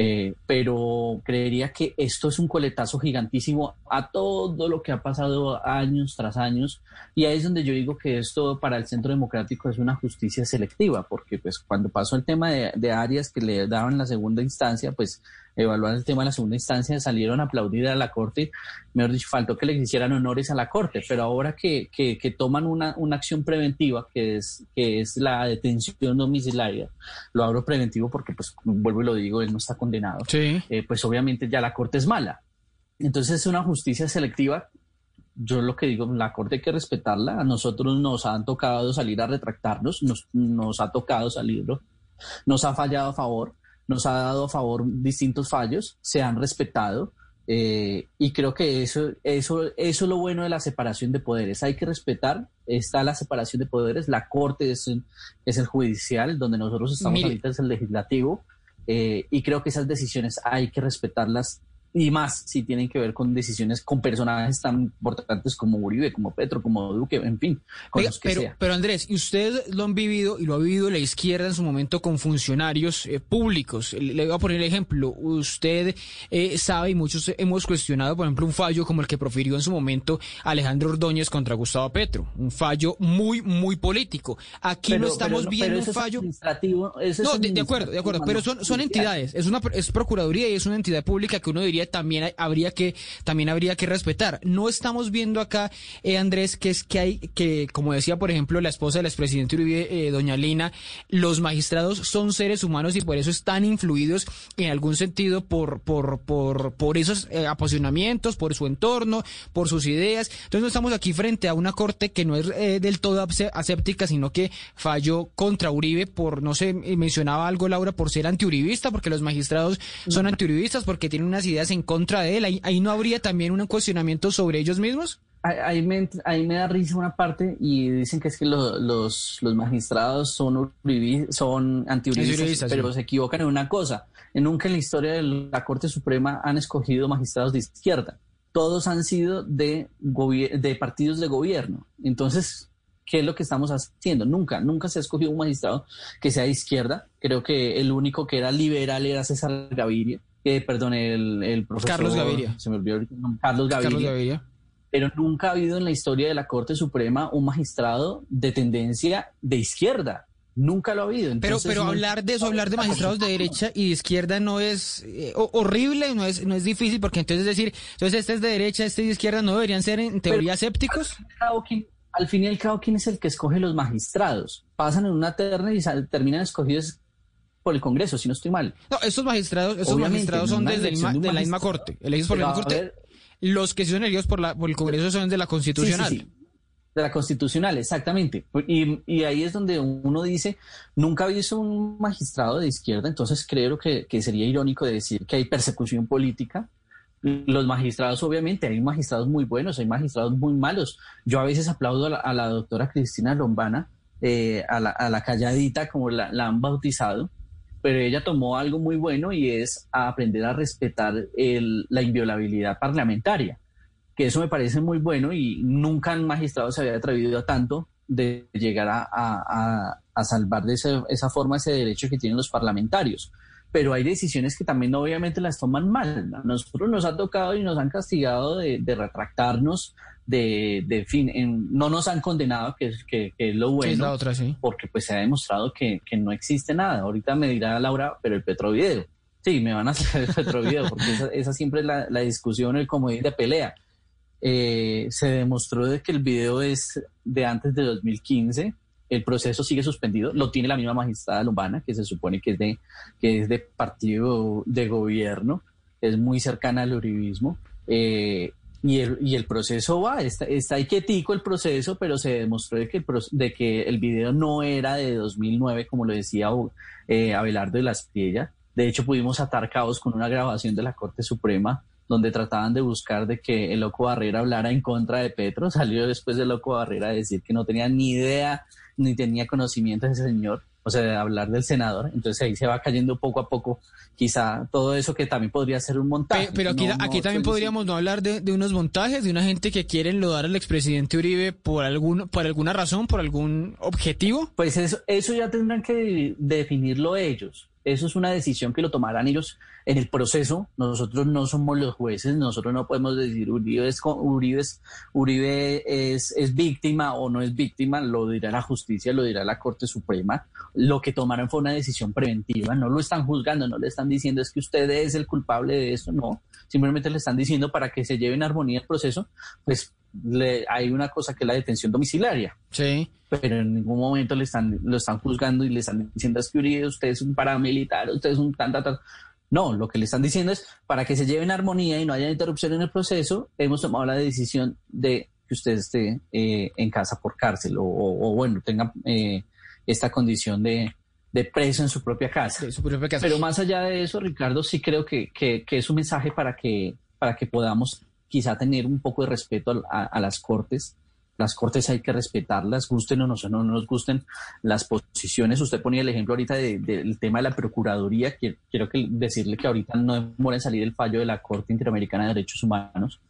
Eh, pero creería que esto es un coletazo gigantísimo a todo lo que ha pasado años tras años. Y ahí es donde yo digo que esto para el centro democrático es una justicia selectiva porque pues cuando pasó el tema de, de Arias que le daban la segunda instancia pues evaluar el tema de la segunda instancia salieron a aplaudir a la corte mejor dicho faltó que le hicieran honores a la corte pero ahora que, que, que toman una, una acción preventiva que es que es la detención domiciliaria lo abro preventivo porque pues vuelvo y lo digo él no está condenado eh, pues obviamente ya la corte es mala. Entonces es una justicia selectiva. Yo lo que digo, la Corte hay que respetarla. A nosotros nos han tocado salir a retractarnos, nos, nos ha tocado salirlo, nos ha fallado a favor, nos ha dado a favor distintos fallos, se han respetado. eh, y creo que eso, eso, eso es lo bueno de la separación de poderes. Hay que respetar, está la separación de poderes, la Corte es, es el judicial, donde nosotros estamos Mire. ahorita es el legislativo, eh, y creo que esas decisiones hay que respetarlas y más si tienen que ver con decisiones con personajes tan importantes como Uribe, como Petro, como Duque, en fin, con Oiga, los que pero, sea. pero Andrés, y ustedes lo han vivido y lo ha vivido la izquierda en su momento con funcionarios eh, públicos. Le le voy a poner el ejemplo. Usted eh, sabe y muchos hemos cuestionado, por ejemplo, un fallo como el que profirió en su momento Alejandro Ordóñez contra Gustavo Petro. Un fallo muy, muy político. Aquí Pero- no estamos pero viendo pero un fallo. administrativo, No, de, de acuerdo, de acuerdo, pero son, son entidades, es una es procuraduría y es una entidad pública que uno diría también habría que también habría que respetar. No estamos viendo acá, eh, Andrés, que es que hay que, como decía por ejemplo la esposa del expresidente Uribe, eh, doña Lina, los magistrados son seres humanos y por eso están influidos en algún sentido por por por por esos eh, apasionamientos, por su entorno, por sus ideas. Entonces no estamos aquí frente a una corte que no es eh, del todo aséptica, sino que falló contra Uribe por, no sé, eh, mencionaba algo Laura, por ser antiuribista, porque los magistrados son antiuribistas, porque tienen unas ideas en contra de él. Ahí, ahí no habría también un cuestionamiento sobre ellos mismos. Ahí, me, ahí me da risa una parte y dicen que es que lo- los, los magistrados son, uribi- son pero se equivocan en una cosa. Nunca en la historia de la Corte Suprema han escogido magistrados de izquierda. Todos han sido de partidos de gobierno. Entonces, ¿qué es lo que estamos haciendo? Nunca, nunca se ha escogido un magistrado que sea de izquierda. Creo que el único que era liberal era César Gaviria. Eh, perdón, el, el profesor... Carlos Gaviria. Se me olvidó Carlos Gaviria Carlos Gaviria. pero nunca ha habido en la historia de la Corte Suprema un magistrado de tendencia de izquierda. Nunca lo ha habido. Pero, Entonces, pero no- hablar de eso, hablar de magistrados de derecha y de izquierda no es eh, ho- horrible, no es, no es difícil, porque entonces decir, entonces este es de derecha, este es de izquierda, ¿no deberían ser en teoría ¿quién- al fin y al cabo, ¿quién es el que escoge los magistrados? Pasan en una terna y terminan escogidos por el Congreso, si no estoy mal. No, estos magistrados, Obviamente, magistrados son desde el de la misma corte, elegidos por la misma corte. ver, Los que son elegidos por, la, por el Congreso son de la Constitucional. Sí, sí, sí. De la constitucional, exactamente. Y, y ahí es donde uno dice, nunca ha visto un magistrado de izquierda, entonces creo que, que sería irónico de decir que hay persecución política. Los magistrados, obviamente, hay magistrados muy buenos, hay magistrados muy malos. Yo a veces aplaudo a la, a la doctora Cristina Lombana, eh, a, la, a la calladita, como la, la han bautizado, pero ella tomó algo muy bueno y es aprender a respetar el- la inviolabilidad parlamentaria que eso me parece muy bueno y nunca un magistrado se había atrevido a tanto de llegar a, salvar de esa forma ese derecho que tienen los parlamentarios. Pero hay decisiones que también obviamente las toman mal. A nosotros nos ha tocado y nos han castigado de, de retractarnos, de, de fin, en- no nos han condenado, que es, que, que es lo bueno, es la otra, sí. porque pues se ha demostrado que, que no existe nada. Ahorita me dirá Laura, pero el Petrovideo. Sí, me van a sacar el Petrovideo, porque esa, esa siempre es la, la discusión, el comodín de pelea eh, se demostró de que el video es de antes de 2015. El proceso sigue suspendido. Lo tiene la misma magistrada Lombana, que se supone que es de, que es de partido de gobierno, es muy cercana al uribismo. eh, y, el, y el proceso va, está, está quietico el proceso, pero se demostró de que, el, de que el video no era de 2009, como lo decía eh, Abelardo de las Priella. De hecho, pudimos atar cabos con una grabación de la Corte Suprema donde trataban de buscar de que el loco Barrera hablara en contra de Petro. <laughs> Salió después el loco Barrera a decir que no tenía ni idea ni tenía conocimiento de ese señor, o sea, de hablar del senador. Entonces ahí se va cayendo poco a poco quizá todo eso que también podría ser un montaje. Pe- Pero aquí, No- aquí no también podríamos no hablar de, de unos montajes, de una gente que quiere enlodar al expresidente Uribe por algún, por alguna razón, por algún objetivo. Pues eso, eso ya tendrán que definirlo ellos. Eso es una decisión que lo tomarán ellos en el proceso. Nosotros no somos los jueces, nosotros no podemos decir Uribe es, Uribe es, Uribe es, es víctima o no es víctima, lo dirá la justicia, lo dirá la Corte Suprema. Lo que tomaron fue una decisión preventiva, no lo están juzgando, no le están diciendo es que usted es el culpable de esto, no. Simplemente le están diciendo para que se lleve en armonía el proceso, pues le- hay una cosa que es la detención domiciliaria Sí. pero en ningún momento le están, lo están juzgando y le están diciendo es que Uribe, usted es un paramilitar, usted es un tan, tan, tan". No, lo que le están diciendo es para que se lleve en armonía y no haya interrupción en el proceso, hemos tomado la decisión de que usted esté eh, en casa por cárcel o, o- o, bueno, tenga eh, esta condición de, de preso en su propia casa. Pero más allá de eso, Ricardo, sí creo que, que- que es un mensaje para que, para que podamos quizá tener un poco de respeto a, a- a las cortes. Las cortes hay que respetarlas, gusten o no, no nos gusten las posiciones. Usted ponía el ejemplo ahorita de- del tema de la Procuraduría. Quiero, quiero que, decirle que ahorita no demora en salir el fallo de la Corte Interamericana de Derechos Humanos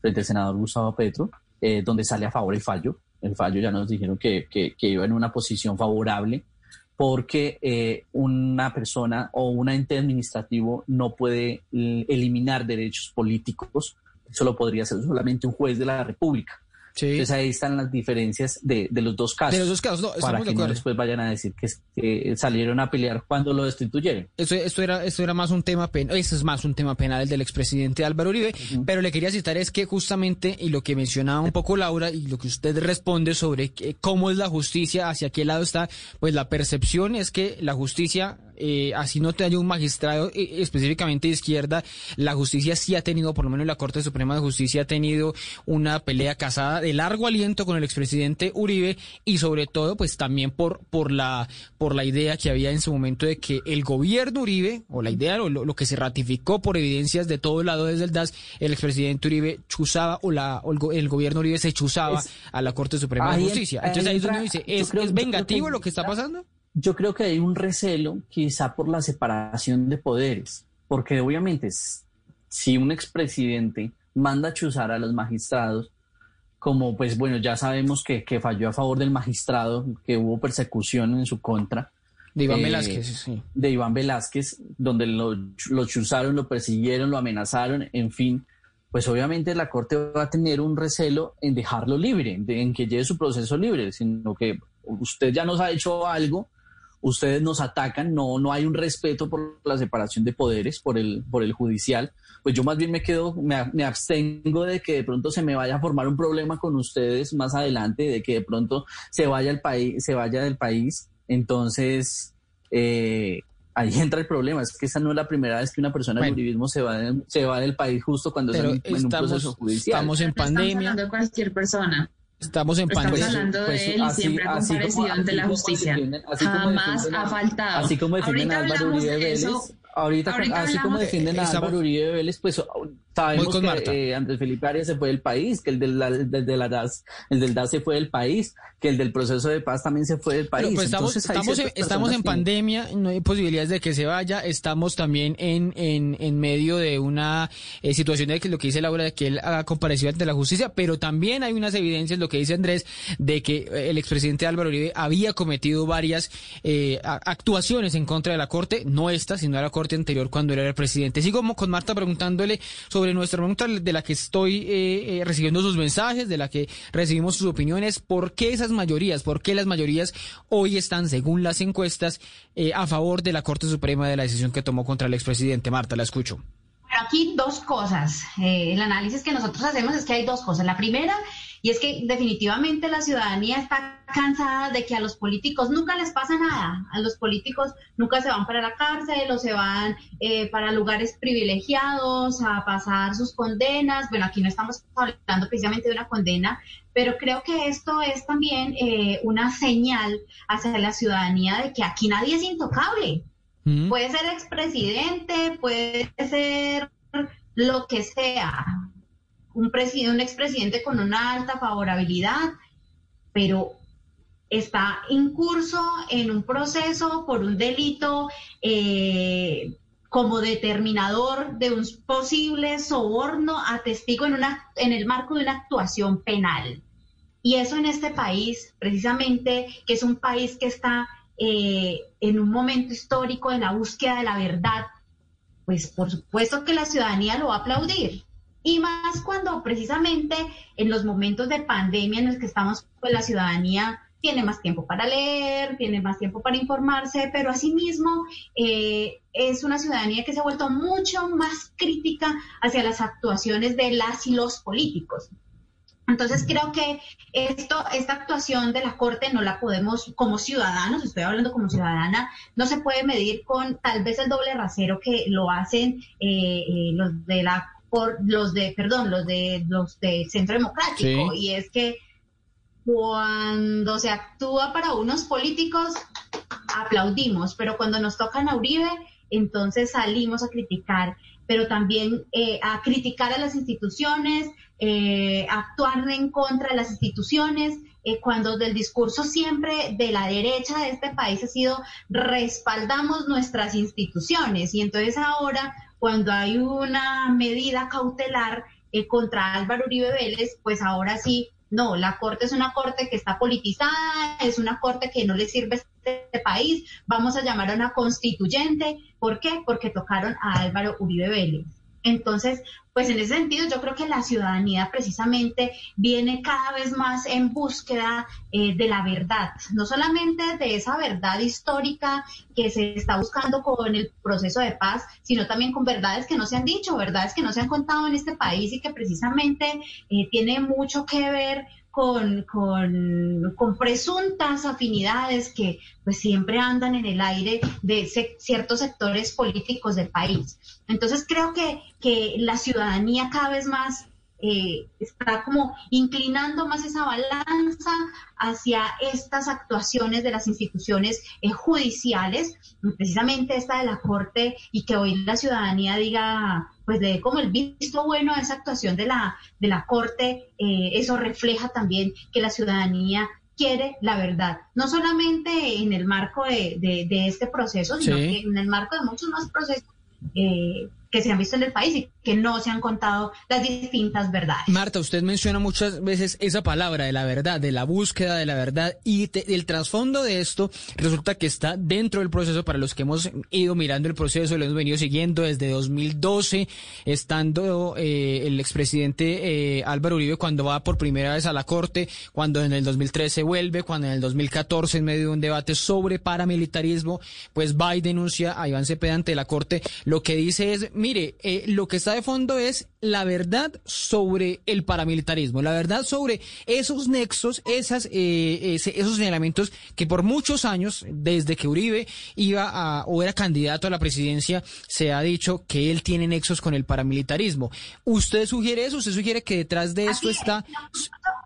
frente al senador Gustavo Petro, eh, donde sale a favor el fallo. El fallo ya nos dijeron que, que- que iba en una posición favorable porque eh, una persona o un ente administrativo no puede eh, eliminar derechos políticos. Eso lo podría hacer solamente un juez de la República. Entonces ahí están las diferencias de, de los dos casos. De los dos casos, no, estamos para de que no acuerdo. después vayan a decir que, que salieron a pelear cuando lo destituyeron. Esto, esto era, esto era más un tema penal, es más un tema penal el del expresidente Álvaro Uribe, pero le quería citar es que justamente, y lo que mencionaba un poco Laura, y lo que usted responde sobre que- cómo es la justicia, hacia qué lado está, pues la percepción es que la justicia, eh, así no te haya un magistrado eh, específicamente de izquierda, la justicia sí ha tenido, por lo menos la Corte Suprema de Justicia ha tenido una pelea casada de largo aliento con el expresidente Uribe y sobre todo pues también por, por, la, por la idea que había en su momento de que el gobierno Uribe, o la idea, o lo, lo que se ratificó por evidencias de todo lado desde el DAS, el expresidente Uribe chuzaba o, la, o el, go- el gobierno Uribe se chuzaba Es- a la Corte Suprema de Justicia. Entonces ahí es donde dice, ¿es, creo- vengativo que lo que está pasando? Yo creo que hay un recelo quizá por la separación de poderes, porque obviamente si un expresidente manda a chuzar a los magistrados, como pues bueno, ya sabemos que, que falló a favor del magistrado, que hubo persecución en su contra. De Iván eh, Velázquez, sí. De Iván Velázquez, donde lo, lo chuzaron, lo persiguieron, lo amenazaron, en fin. Pues obviamente la Corte va a tener un recelo en dejarlo libre, en que lleve su proceso libre, sino que usted ya nos ha hecho algo, ustedes nos atacan, no, no hay un respeto por la separación de poderes, por el, por el judicial, pues yo más bien me quedo, me, abstengo de que de pronto se me vaya a formar un problema con ustedes más adelante, de que de pronto se vaya el país, se vaya del país. Entonces, eh, ahí <laughs> entra el problema, es que esa no es la primera vez que una persona del Bueno. uribismo se va, de- se va del país justo cuando está en, en un estamos- proceso judicial. estamos en No estamos pandemia. hablando de cualquier persona. Estamos en Estamos pandemia. hablando de Pues, él y así- siempre ha comparecido ante la justicia. así Jamás ha faltado. Así como defienden Álvaro Uribe de Vélez, eso. Ahorita, Ahorita así como defienden a Estamos- Álvaro Uribe Vélez, pues sabemos Voy con que eh, Andrés Felipe Arias se fue del país, que el del, del de la DAS, el del DAS se fue del país, que el del proceso de paz también se fue del país. Pues, estamos, Entonces, hay estamos, en, estamos pandemia, no hay posibilidades de que se vaya. Estamos también en, en, en medio de una eh, situación de que lo que dice Laura, de que él ha comparecido ante la justicia, pero también hay unas evidencias, lo que dice Andrés, de que eh, el expresidente Álvaro Uribe había cometido varias eh, actuaciones en contra de la Corte, no esta, sino de la Corte anterior cuando era el presidente. Sigo con Marta preguntándole sobre nuestra pregunta de la que estoy eh, eh, recibiendo sus mensajes, de la que recibimos sus opiniones. ¿Por qué esas mayorías? ¿Por qué las mayorías hoy están, según las encuestas, eh, a favor de la Corte Suprema de la decisión que tomó contra el expresidente? Marta, la escucho. Aquí dos cosas. Eh, el análisis que nosotros hacemos es que hay dos cosas. La primera, y es que definitivamente la ciudadanía está cansada de que a los políticos nunca les pasa nada. A los políticos nunca se van para la cárcel o se van eh, para lugares privilegiados a pasar sus condenas. Bueno, aquí no estamos hablando precisamente de una condena, pero creo que esto es también eh, una señal hacia la ciudadanía de que aquí nadie es intocable. Puede ser expresidente, puede ser lo que sea, un, presidente, un expresidente con una alta favorabilidad, pero está en curso en un proceso por un delito eh, como determinador de un posible soborno a testigo en, una, en el marco de una actuación penal. Y eso en este país, precisamente, que es un país que está eh, en un momento histórico de la búsqueda de la verdad, pues por supuesto que la ciudadanía lo va a aplaudir. Y más cuando precisamente en los momentos de pandemia en los que estamos, pues la ciudadanía tiene más tiempo para leer, tiene más tiempo para informarse, pero asimismo eh, es una ciudadanía que se ha vuelto mucho más crítica hacia las actuaciones de las y los políticos. Entonces creo que esto, esta actuación de la Corte no la podemos, como ciudadanos, estoy hablando como ciudadana, no se puede medir con tal vez el doble rasero que lo hacen eh, eh, los de la por los de, perdón, los de los de Centro Democrático, y es que cuando se actúa para unos políticos, aplaudimos, pero cuando nos tocan a Uribe, entonces salimos a criticar, pero también eh, a criticar a las instituciones, eh, actuar en contra de las instituciones, eh, cuando del discurso siempre de la derecha de este país ha sido respaldamos nuestras instituciones. Y entonces ahora cuando hay una medida cautelar eh, contra Álvaro Uribe Vélez, pues ahora sí, no, la Corte es una Corte que está politizada, es una Corte que no le sirve a este país, vamos a llamar a una constituyente. ¿Por qué? Porque tocaron a Álvaro Uribe Vélez. Entonces, pues en ese sentido yo creo que la ciudadanía precisamente viene cada vez más en búsqueda eh, de la verdad, no solamente de esa verdad histórica que se está buscando con el proceso de paz, sino también con verdades que no se han dicho, verdades que no se han contado en este país y que precisamente eh, tiene mucho que ver con, con, presuntas afinidades que pues siempre andan en el aire de ciertos sectores políticos del país. Entonces creo que, que la ciudadanía cada vez más eh, está como inclinando más esa balanza hacia estas actuaciones de las instituciones eh, judiciales, precisamente esta de la Corte, y que hoy la ciudadanía diga, pues de como el visto bueno a esa actuación de la, de la Corte, eh, eso refleja también que la ciudadanía quiere la verdad, no solamente en el marco de, de, este proceso, sino que en el marco de muchos más procesos eh, que se han visto en el país y que no se han contado las distintas verdades. Marta, usted menciona muchas veces esa palabra de la verdad, de la búsqueda de la verdad y el trasfondo de esto resulta que está dentro del proceso para los que hemos ido mirando el proceso, lo hemos venido siguiendo desde 2012, estando eh, el expresidente eh, Álvaro Uribe cuando va por primera vez a la corte, cuando en el 2013 vuelve, cuando en el 2014 en medio de un debate sobre paramilitarismo, pues va y denuncia a Iván Cepeda ante la corte, lo que dice es mire, eh, lo que está de fondo es la verdad sobre el paramilitarismo, la verdad sobre esos nexos, esas, eh, esos señalamientos que por muchos años, desde que Uribe iba a, o era candidato a la presidencia, se ha dicho que él tiene nexos con el paramilitarismo. ¿Usted sugiere eso? ¿Usted sugiere que detrás de esto está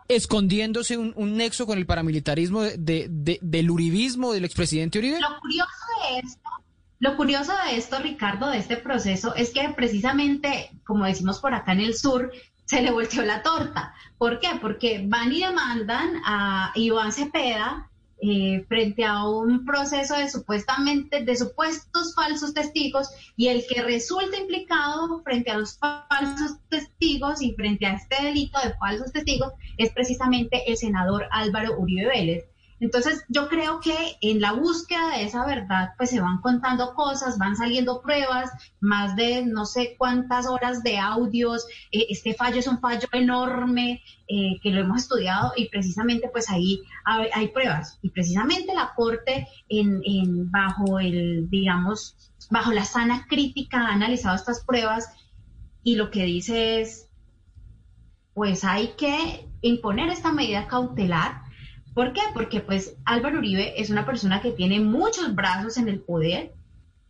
escondiéndose un, nexo con el paramilitarismo del uribismo del expresidente Uribe? Lo curioso de esto lo curioso de esto, Ricardo, de este proceso, es que precisamente, como decimos por acá en el sur, se le volteó la torta. ¿Por qué? Porque van y demandan a Iván Cepeda eh, frente a un proceso de supuestamente de supuestos falsos testigos y el que resulta implicado frente a los falsos testigos y frente a este delito de falsos testigos es precisamente el senador Álvaro Uribe Vélez. Entonces, yo creo que en la búsqueda de esa verdad, pues se van contando cosas, van saliendo pruebas, más de no sé cuántas horas de audios. Eh, este fallo es un fallo enorme eh, que lo hemos estudiado y precisamente pues ahí hay, pruebas. Y precisamente la Corte, en, en, bajo el, digamos, bajo la sana crítica ha analizado estas pruebas y lo que dice es, pues hay que imponer esta medida cautelar ¿Por qué? Porque pues Álvaro Uribe es una persona que tiene muchos brazos en el poder,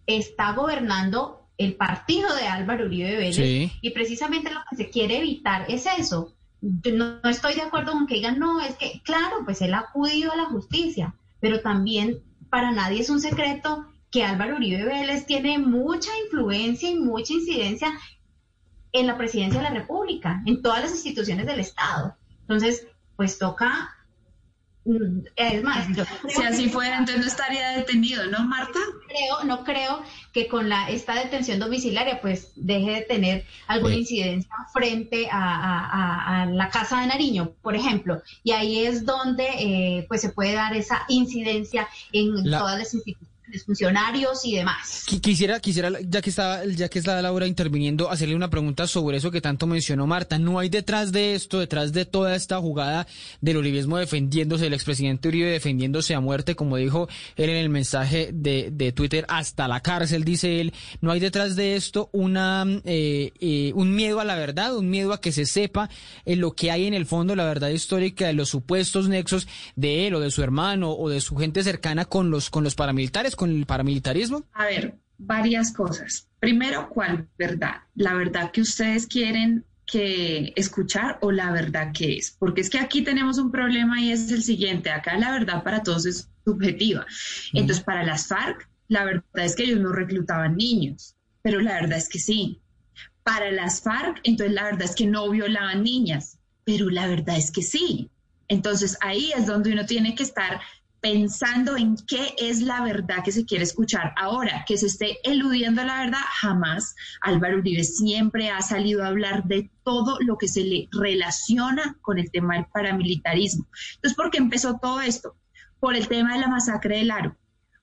está gobernando el partido de Álvaro Uribe Vélez y precisamente lo que se quiere evitar es eso. Yo no, estoy de acuerdo con que digan, no, es que claro, pues él ha acudido a la justicia, pero también para nadie es un secreto que Álvaro Uribe Vélez tiene mucha influencia y mucha incidencia en la presidencia de la República, en todas las instituciones del Estado. Entonces, pues toca es más, yo Si así fuera, entonces no estaría detenido, ¿no, Marta? creo, no creo que con la esta detención domiciliaria pues deje de tener alguna Sí. incidencia frente a, a- a- a la casa de Nariño, por ejemplo. Y ahí es donde eh, pues se puede dar esa incidencia en La- todas las instituciones, funcionarios y demás. Qui- Quisiera, quisiera, ya que está, ya que está Laura interviniendo, hacerle una pregunta sobre eso que tanto mencionó Marta. ¿No hay detrás de esto, detrás de toda esta jugada del uribismo defendiéndose, del expresidente Uribe defendiéndose a muerte, como dijo él en el mensaje de, de Twitter, hasta la cárcel, dice él? ¿No hay detrás de esto una, eh, eh, un miedo a la verdad, un miedo a que se sepa eh, lo que hay en el fondo, la verdad histórica de los supuestos nexos de él o de su hermano o de su gente cercana con los, con los paramilitares, con el paramilitarismo? A ver, varias cosas. Primero, ¿cuál verdad? ¿La verdad que ustedes quieren que escuchar o la verdad que es? Porque es que aquí tenemos un problema y es el siguiente. Acá la verdad para todos es subjetiva. Entonces, para las FARC, la verdad es que ellos no reclutaban niños, pero la verdad es que sí. Para las FARC, entonces la verdad es que no violaban niñas, pero la verdad es que sí. Entonces ahí es donde uno tiene que estar pensando en qué es la verdad que se quiere escuchar. Ahora, que se esté eludiendo la verdad, jamás. Álvaro Uribe siempre ha salido a hablar de todo lo que se le relaciona con el tema del paramilitarismo. Entonces, ¿por qué empezó todo esto? Por el tema de la masacre del Aro.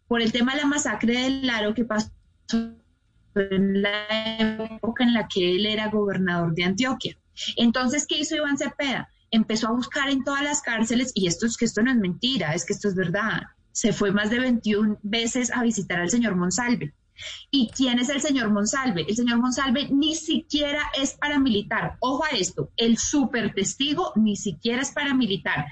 Por el tema de la masacre del Aro que pasó en la época en la que él era gobernador de Antioquia. Entonces, ¿qué hizo Iván Cepeda? Empezó a buscar en todas las cárceles, y esto es que esto no es mentira, es que esto es verdad. Se fue más de 21 veces a visitar al señor Monsalve. ¿Y quién es el señor Monsalve? El señor Monsalve ni siquiera es paramilitar. Ojo a esto, el super testigo ni siquiera es paramilitar.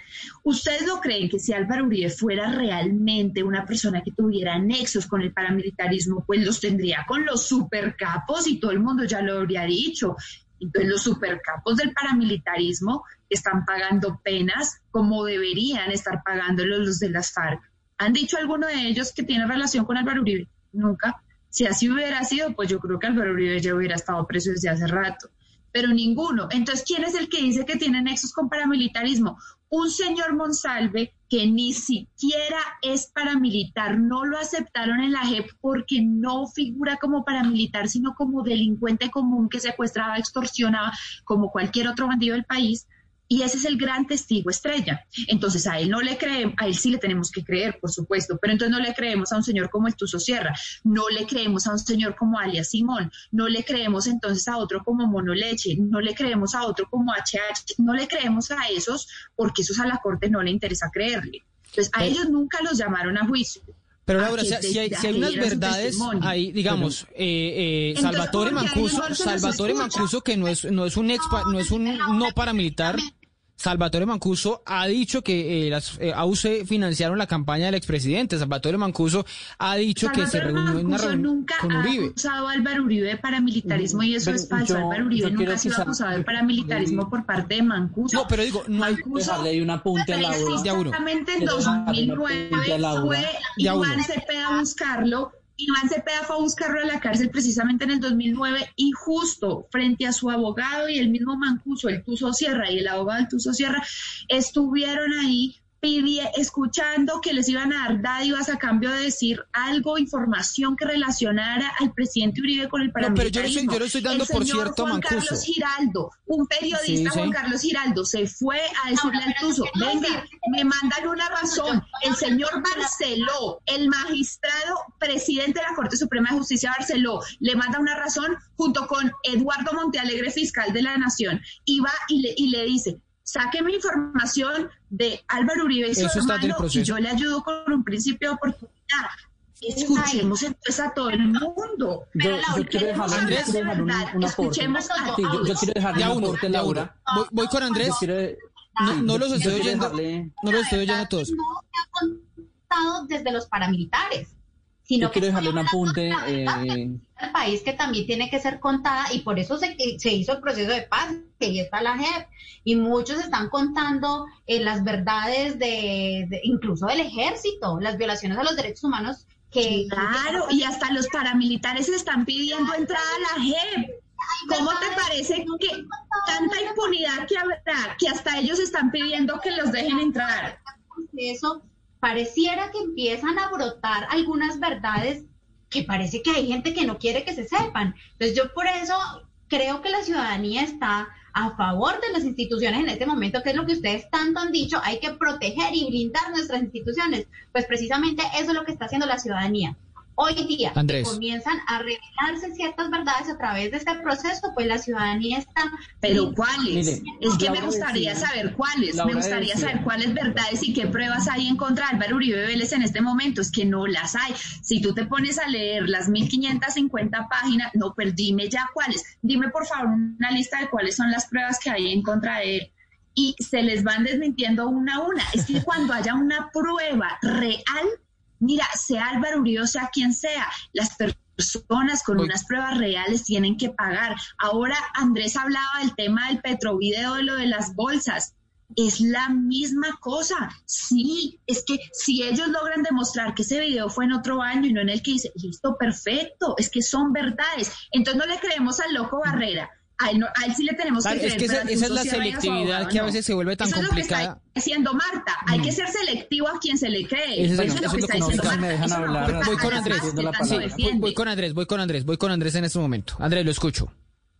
¿Ustedes lo creen que si Álvaro Uribe fuera realmente una persona que tuviera nexos con el paramilitarismo, pues los tendría con los supercapos y todo el mundo ya lo habría dicho? Entonces los supercapos del paramilitarismo están pagando penas como deberían estar pagándolos los de las FARC. ¿Han dicho alguno de ellos que tiene relación con Álvaro Uribe? Nunca. Si así hubiera sido, pues yo creo que Álvaro Uribe ya hubiera estado preso desde hace rato. Pero ninguno. Entonces, ¿quién es el que dice que tiene nexos con paramilitarismo? Un señor Monsalve que ni siquiera es paramilitar. No lo aceptaron en la JEP porque no figura como paramilitar, sino como delincuente común que secuestraba, extorsionaba, como cualquier otro bandido del país. Y ese es el gran testigo estrella. Entonces a él no le creemos, a él sí le tenemos que creer, por supuesto, pero entonces no le creemos a un señor como el Tuso Sierra, no le creemos a un señor como alias Simón, no le creemos entonces a otro como Monoleche, no le creemos a otro como HH, no le creemos a esos porque esos a la corte no le interesa creerle. Entonces a ellos nunca los llamaron a juicio. Pero Laura, que si, si hay, si hay unas verdades ahí, digamos, eh, eh, Entonces, Salvatore ¿por qué Mancuso, Salvatore? Mancuso que no es no es un ex, no es un no paramilitar. Salvatore Mancuso ha dicho que eh, las eh, AUCE financiaron la campaña del expresidente. Salvatore Mancuso ha dicho que se reunió en una Mancuso reunión nunca con ha Uribe. acusado a Álvaro Uribe de paramilitarismo y eso Pero es falso. yo- Álvaro Uribe nunca ha sido acusado de paramilitarismo por parte de Mancuso. No, pero digo, no hay dejarle un apunte a Laura. Precisamente en Quiero dejarle un 2009 apunte a Laura. fue Iván. Cepeda a buscarlo. Iván Cepeda fue a buscarlo a la cárcel precisamente en el 2009 y justo frente a su abogado y el mismo Mancuso, el Tuso Sierra y el abogado del Tuso Sierra, estuvieron ahí escuchando que les iban a dar dádivas a cambio de decir algo, información que relacionara al presidente Uribe con el No, pero yo no paramilitarismo. estoy- yo no estoy dando El por señor cierto a Juan Mancuso. Carlos Giraldo, un periodista, Sí, sí. Juan Carlos Giraldo, se fue a decirle al Tuso, venga, me mandan una razón. El señor Barceló, el magistrado presidente de la Corte Suprema de Justicia Barceló, le manda una razón junto con Eduardo Montealegre, fiscal de la Nación, y va y le, y le dice, sáqueme información de Álvaro Uribe y su Eso está del hermano, y yo le ayudo con un principio de oportunidad. Escuchemos entonces a todo el mundo. Yo, Laura, yo quiero yo quiero dejarle un, un. Escuchemos a Sí, yo, yo quiero dejarle Ya un uno, aporte. Laura. Voy, voy con Andrés. Yo quiero- No, no los estoy oyendo. dejarle- No los estoy oyendo a todos. No se ha contado desde los paramilitares, sino Yo quiero que dejarle un apunte. eh, el país que también tiene que ser contada y por eso se, se hizo el proceso de paz, que ahí está la JEP, y muchos están contando eh, las verdades de, de- incluso del ejército, las violaciones a los derechos humanos que... Claro, y hasta los paramilitares están pidiendo entrada a la JEP. ¿Cómo te parece que tanta impunidad que habrá que hasta ellos están pidiendo que los dejen entrar? Eso pareciera que empiezan a brotar algunas verdades que parece que hay gente que no quiere que se sepan. Entonces yo por eso creo que la ciudadanía está a favor de las instituciones en este momento, que es lo que ustedes tanto han dicho, hay que proteger y blindar nuestras instituciones. Pues precisamente eso es lo que está haciendo la ciudadanía. Hoy día que comienzan a revelarse ciertas verdades a través de este proceso, pues la ciudadanía está... Pero ¿cuáles? Mire, es que me gustaría decía- saber cuáles. Me gustaría decía- saber cuáles verdades y qué pruebas hay en contra de Álvaro Uribe Vélez en este momento. Es que no las hay. Si tú te pones a leer las 1550 páginas, no, pero dime ya cuáles. Dime por favor una lista de cuáles son las pruebas que hay en contra de él. Y se les van desmintiendo una a una. Es que cuando haya una prueba real, mira, sea Álvaro Uribe sea quien sea, las personas con unas pruebas reales tienen que pagar. Ahora Andrés hablaba del tema del petrovideo, de lo de las bolsas. Es la misma cosa. Sí, es que si ellos logran demostrar que ese video fue en otro año y no en el que dice, listo, perfecto, es que son verdades. Entonces no le creemos al loco Barrera. A él, no- a él sí le tenemos que Claro, es creer. que esa, esa es la selectividad abogado que a no. veces se vuelve tan Eso es lo que complicada. está diciendo Marta. Hay que ser selectivo a quien se le cree. Eso es- Eso eso es lo es que lo está que diciendo. Marta. no Voy con Andrés. que voy, con Andrés, voy con Andrés, voy con Andrés en este momento. Andrés, lo escucho.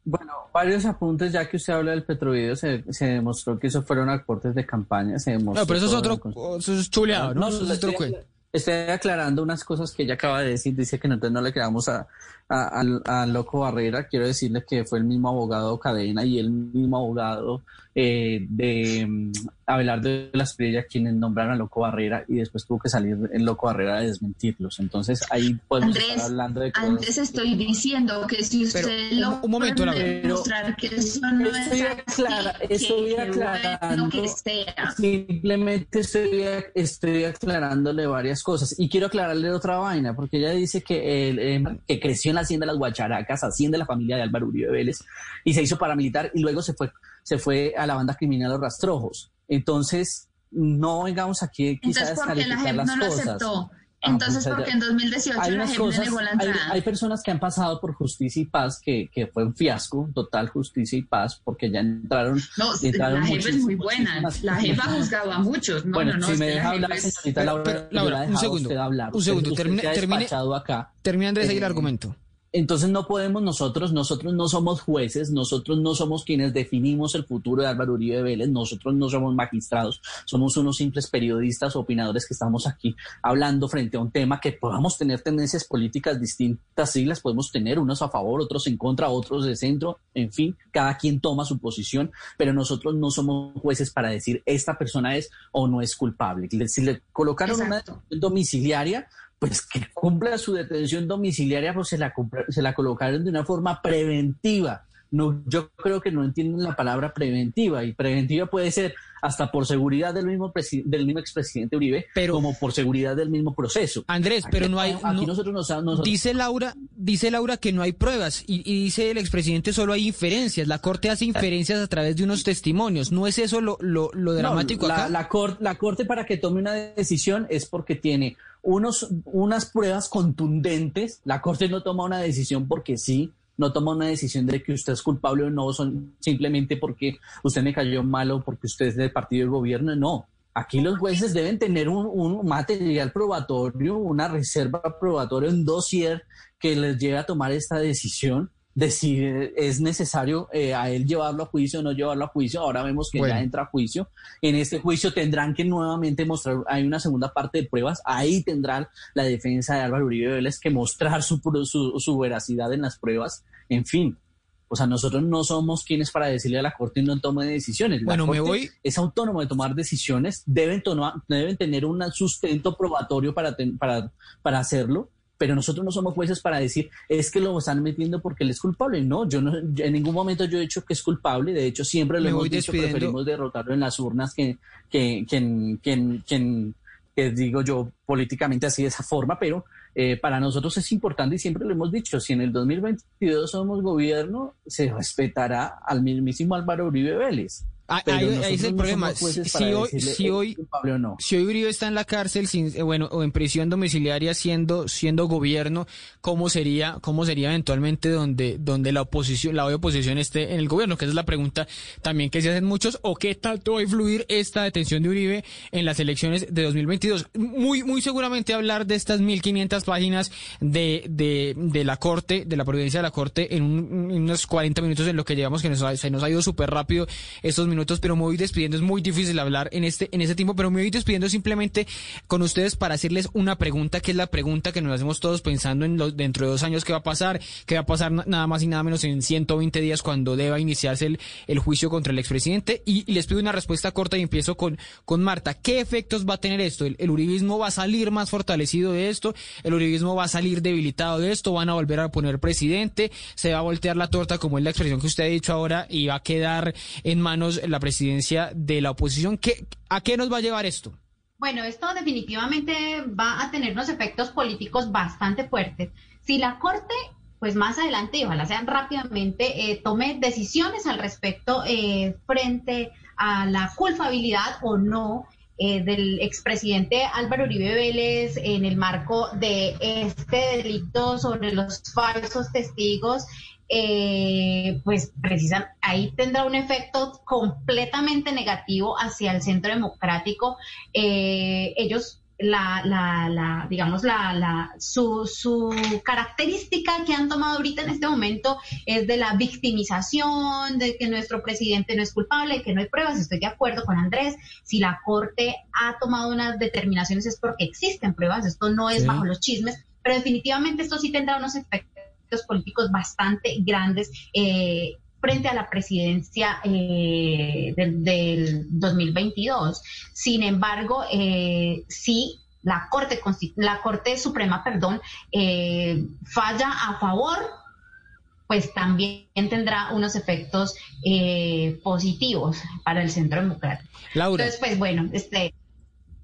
Bueno, varios apuntes, ya que usted habla del petrovideo, se, se demostró que eso fueron aportes de campaña, se demostró... No, pero eso es otro, eso es chuleado, ¿no? No, Eso es otro estoy, cuento. estoy aclarando unas cosas que ella acaba de decir. Dice que nosotros no le creamos a, a- Loco Barrera. Quiero decirle que fue el mismo abogado Cadena y el mismo abogado eh, de mm, Abelardo de las Priella quienes nombraron a Loco Barrera y después tuvo que salir el Loco Barrera a desmentirlos. Entonces ahí podemos Andrés, estar hablando de cosas. Antes estoy diciendo que si usted Pero, lo un- un momento, demostrar que eso no Estoy es aclara- así, estoy que aclarando- que sea. Simplemente estoy, estoy aclarándole varias cosas. Y quiero aclararle otra vaina, porque ella dice que, el, eh, que creció en la hacienda de las Guacharacas, hacienda de la familia de Álvaro Uribe Vélez, y se hizo paramilitar y luego se fue, se fue a la banda criminal Los Rastrojos. Entonces, no vengamos aquí quizás a Entonces, ¿por qué la descalificar gente las no lo cosas. aceptó? Ah, Entonces, pues, porque en 2018 hay la cosas, negó la hay, entrada. hay personas que han pasado por justicia y paz, que, que fue un fiasco, total justicia y paz, porque ya entraron. No, entraron la jefa es muy buena. La jefa ha juzgado a muchos. No, bueno, no, no. si me la deja hablar, es- señorita Laura, pero, la un segundo, hablar. un segundo, usted termine- acá. Termina Andrés ahí el Eh, argumento. Entonces no podemos nosotros, nosotros no somos jueces, nosotros no somos quienes definimos el futuro de Álvaro Uribe Vélez, nosotros no somos magistrados, somos unos simples periodistas, opinadores que estamos aquí hablando frente a un tema que podamos tener tendencias políticas distintas, sí las podemos tener, unos a favor, otros en contra, otros de centro, en fin, cada quien toma su posición, pero nosotros no somos jueces para decir esta persona es o no es culpable. Si le colocaron una detención domiciliaria, pues que cumpla su detención domiciliaria, pues se la, se la colocaron de una forma preventiva. No, yo creo que no entienden la palabra preventiva y preventiva puede ser hasta por seguridad del mismo del mismo expresidente Uribe, como por seguridad del mismo proceso. Andrés, pero no hay. Aquí no- nosotros nos, nosotros- Dice Laura, dice Laura que no hay pruebas y, y dice el expresidente solo hay inferencias. La corte hace inferencias a través de unos testimonios. ¿No es eso lo, lo, lo No, dramático la, acá? La, cor- la corte para que tome una decisión es porque tiene unos, unas pruebas contundentes. La corte no toma una decisión porque sí, no toma una decisión de que usted es culpable o no, son simplemente porque usted me cayó mal o porque usted es del partido del gobierno. No. Aquí los jueces deben tener un, un material probatorio, una reserva probatoria, un dossier que les lleve a tomar esta decisión de si eh, es necesario eh, a él llevarlo a juicio o no llevarlo a juicio. Ahora vemos que Bueno. ya entra a juicio. En este juicio tendrán que nuevamente mostrar, hay una segunda parte de pruebas, ahí tendrá la defensa de Álvaro Uribe Vélez que mostrar su, su, su veracidad en las pruebas. En fin, o sea, nosotros no somos quienes para decirle a la Corte no tome decisiones. La Bueno, me Corte voy- es autónomo de tomar decisiones, deben, toma- deben tener un sustento probatorio para, ten- para, para hacerlo, pero nosotros no somos jueces para decir es que lo están metiendo porque él es culpable. No, yo no, yo en ningún momento yo he dicho que es culpable, de hecho siempre lo Me hemos dicho, preferimos derrotarlo en las urnas que, que, que, que, que que digo yo políticamente así de esa forma, pero eh, para nosotros es importante y siempre lo hemos dicho, si en el 2022 somos gobierno, se respetará al mismísimo Álvaro Uribe Vélez. Ah, ahí, es el no problema. Si, hoy, si "Es hoy, no. si hoy Uribe está en la cárcel, sin, eh, bueno, o en prisión domiciliaria siendo, siendo gobierno, ¿cómo sería, cómo sería eventualmente donde, donde la oposición, la oposición esté en el gobierno? Que esa es la pregunta también que se hacen muchos, o qué tanto va a influir esta detención de Uribe en las elecciones de 2022. Muy, muy seguramente hablar de estas 1500 páginas de, de, de la Corte, de la providencia de la Corte en, un- en unos 40 minutos en lo que llevamos, que nos ha- se nos ha ido súper rápido estos pero me voy despidiendo. Es muy difícil hablar en este, en este tiempo, pero me voy despidiendo simplemente con ustedes para hacerles una pregunta, que es la pregunta que nos hacemos todos pensando en los, dentro de dos años qué va a pasar, qué va a pasar na- nada más y nada menos en 120 días cuando deba iniciarse el, el juicio contra el expresidente. Y, y les pido una respuesta corta y empiezo con, con Marta. ¿Qué efectos va a tener esto? ¿El, el uribismo va a salir más fortalecido de esto? ¿El uribismo va a salir debilitado de esto? ¿Van a volver a poner presidente? ¿Se va a voltear la torta, como es la expresión que usted ha dicho ahora, y va a quedar en manos la presidencia de la oposición? ¿Qué, ¿A qué nos va a llevar esto? Bueno, esto definitivamente va a tener unos efectos políticos bastante fuertes. Si la Corte, pues más adelante, y ojalá sean rápidamente, eh, tome decisiones al respecto eh, frente a la culpabilidad o no eh, del expresidente Álvaro Uribe Vélez en el marco de este delito sobre los falsos testigos, eh, pues precisamente ahí tendrá un efecto completamente negativo hacia el centro democrático. Eh, ellos, la, la, la, digamos, la, la, su, su característica que han tomado ahorita en este momento es de la victimización, de que nuestro presidente no es culpable, que no hay pruebas. Estoy de acuerdo con Andrés. Si la Corte ha tomado unas determinaciones es porque existen pruebas. Esto no es Sí. bajo los chismes, pero definitivamente esto sí tendrá unos efectos políticos bastante grandes eh, frente a la presidencia eh, del, del 2022. Sin embargo, eh, sí, la Corte, la Corte Suprema, perdón, eh, falla a favor, pues también tendrá unos efectos eh, positivos para el centro democrático. Laura. Entonces, pues bueno, este,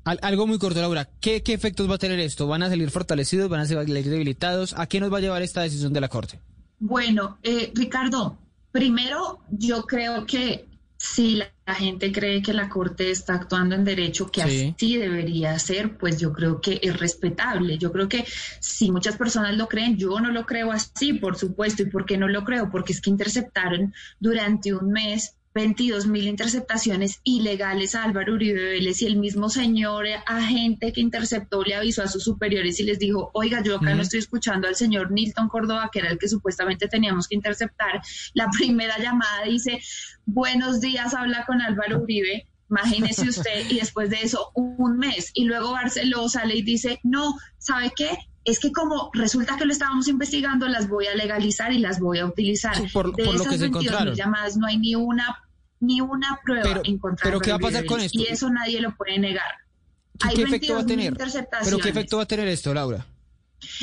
Al- algo muy corto, Laura. ¿Qué, ¿Qué efectos va a tener esto? ¿Van a salir fortalecidos? ¿Van a salir debilitados? ¿A qué nos va a llevar esta decisión de la Corte? Bueno, eh, Ricardo, primero yo creo que si la, la gente cree que la Corte está actuando en derecho, que Sí. así debería ser, pues yo creo que es respetable. Yo creo que si muchas personas lo creen, yo no lo creo así, por supuesto. ¿Y por qué no lo creo? Porque es que interceptaron durante un mes 22 mil interceptaciones ilegales a Álvaro Uribe Vélez y el mismo señor agente que interceptó le avisó a sus superiores y les dijo, oiga, yo acá no estoy escuchando al señor Nilton Córdoba, que era el que supuestamente teníamos que interceptar. La <laughs> primera llamada dice, buenos días, habla con Álvaro Uribe. Imagínese <laughs> usted, y después de eso, un mes. Y luego Barceló sale y dice, no, ¿sabe qué? Es que como resulta que lo estábamos investigando, las voy a legalizar y las voy a utilizar. por- de por lo esas que se 22.000 encontraron. llamadas no hay ni una ni una prueba Pero- en contra pero ¿qué va a pasar con esto? Y eso nadie lo puede negar. ¿Qué, Hay qué efecto va a 22.000 tener? ¿Pero qué efecto va a tener esto, Laura?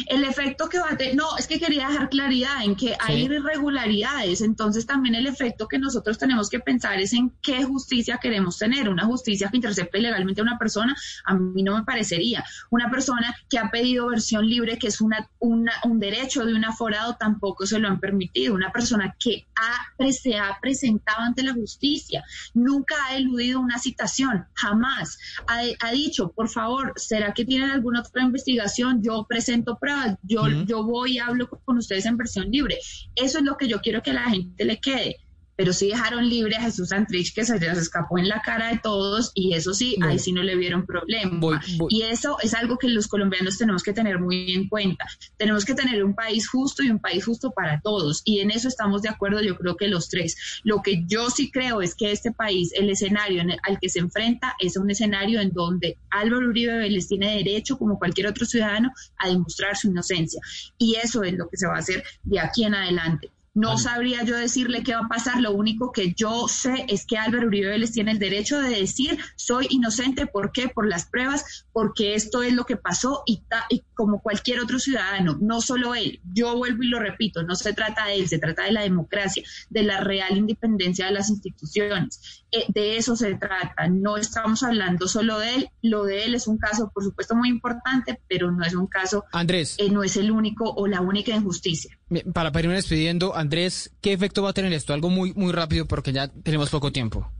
El efecto que va a tener, no, es que quería dejar claridad en que hay irregularidades, entonces también el efecto que nosotros tenemos que pensar es en qué justicia queremos tener. Una justicia que intercepte ilegalmente a una persona, a mí no me parecería. Una persona que ha pedido versión libre, que es una, una- un derecho de un aforado, tampoco se lo han permitido. Una persona que ha, se ha presentado ante la justicia, nunca ha eludido una citación, jamás. Ha, ha dicho, por favor, ¿será que tienen alguna otra investigación? Yo presento pruebas, yo, yo voy y hablo con ustedes en versión libre. Eso es lo que yo quiero que la gente le quede. Pero sí dejaron libre a Jesús Santrich, que se les escapó en la cara de todos, y eso sí, Bueno. ahí sí no le vieron problema. Voy- voy- Y eso es algo que los colombianos tenemos que tener muy en cuenta. Tenemos que tener un país justo y un país justo para todos. Y en eso estamos de acuerdo, yo creo que los tres. Lo que yo sí creo es que este país, el escenario el- al que se enfrenta, es un escenario en donde Álvaro Uribe Vélez tiene derecho, como cualquier otro ciudadano, a demostrar su inocencia. Y eso es lo que se va a hacer de aquí en adelante. No sabría yo decirle qué va a pasar, lo único que yo sé es que Álvaro Uribe Vélez tiene el derecho de decir soy inocente, ¿por qué? Por las pruebas, porque esto es lo que pasó y, ta- y como cualquier otro ciudadano, no solo él, yo vuelvo y lo repito, no se trata de él, se trata de la democracia, de la real independencia de las instituciones, Eh, de eso se trata, no estamos hablando solo de él, lo de él es un caso por supuesto muy importante, pero no es un caso, Andrés. eh, no es el único o la única injusticia. Para irme despidiendo, Andrés, ¿qué efecto va a tener esto? Algo muy, muy rápido porque ya tenemos poco tiempo.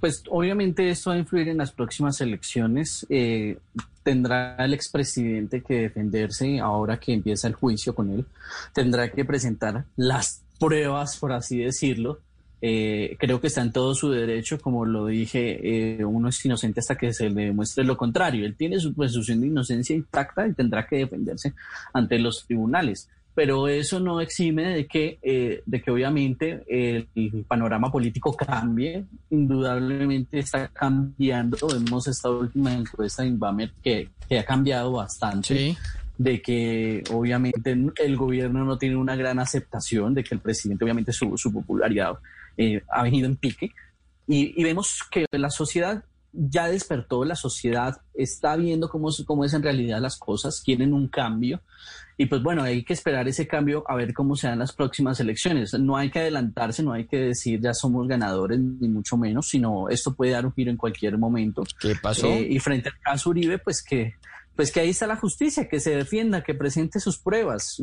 Pues obviamente esto va a influir en las próximas elecciones. Eh, tendrá el expresidente que defenderse ahora que empieza el juicio con él. Tendrá que presentar las pruebas, por así decirlo. Eh, creo que está en todo su derecho, como lo dije, eh, uno es inocente hasta que se le demuestre lo contrario. Él tiene su presunción de inocencia intacta y tendrá que defenderse ante los tribunales pero eso no exime de que, eh, de que obviamente el, el, panorama político cambie. Indudablemente está cambiando. Vemos esta última encuesta de Inbamer que, que ha cambiado bastante. Sí. de que obviamente el gobierno no tiene una gran aceptación, de que el presidente obviamente su, su popularidad eh, ha venido en pique. Y, y, vemos que la sociedad ya despertó, la sociedad está viendo cómo, cómo es en realidad las cosas, quieren un cambio. Y pues bueno, hay que esperar ese cambio a ver cómo se dan las próximas elecciones. No hay que adelantarse, no hay que decir ya somos ganadores, ni mucho menos, sino esto puede dar un giro en cualquier momento. ¿Qué pasó? Eh, y frente al caso Uribe, pues que, pues que ahí está la justicia, que se defienda, que presente sus pruebas.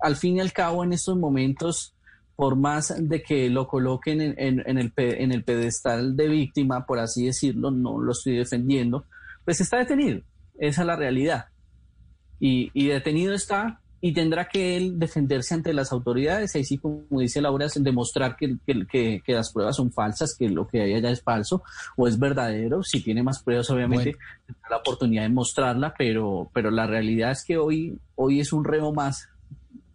Al fin y al cabo, en estos momentos, por más de que lo coloquen en, en, en, el, en el pedestal de víctima, por así decirlo, no lo estoy defendiendo, pues está detenido. Esa es la realidad. Y, y, detenido está y tendrá que él defenderse ante las autoridades. Ahí sí, como dice Laura, es demostrar que, que, que, que, las pruebas son falsas, que lo que hay allá es falso o es verdadero. Si tiene más pruebas, obviamente bueno. tendrá la oportunidad de mostrarla, pero, pero la realidad es que hoy, hoy es un reo más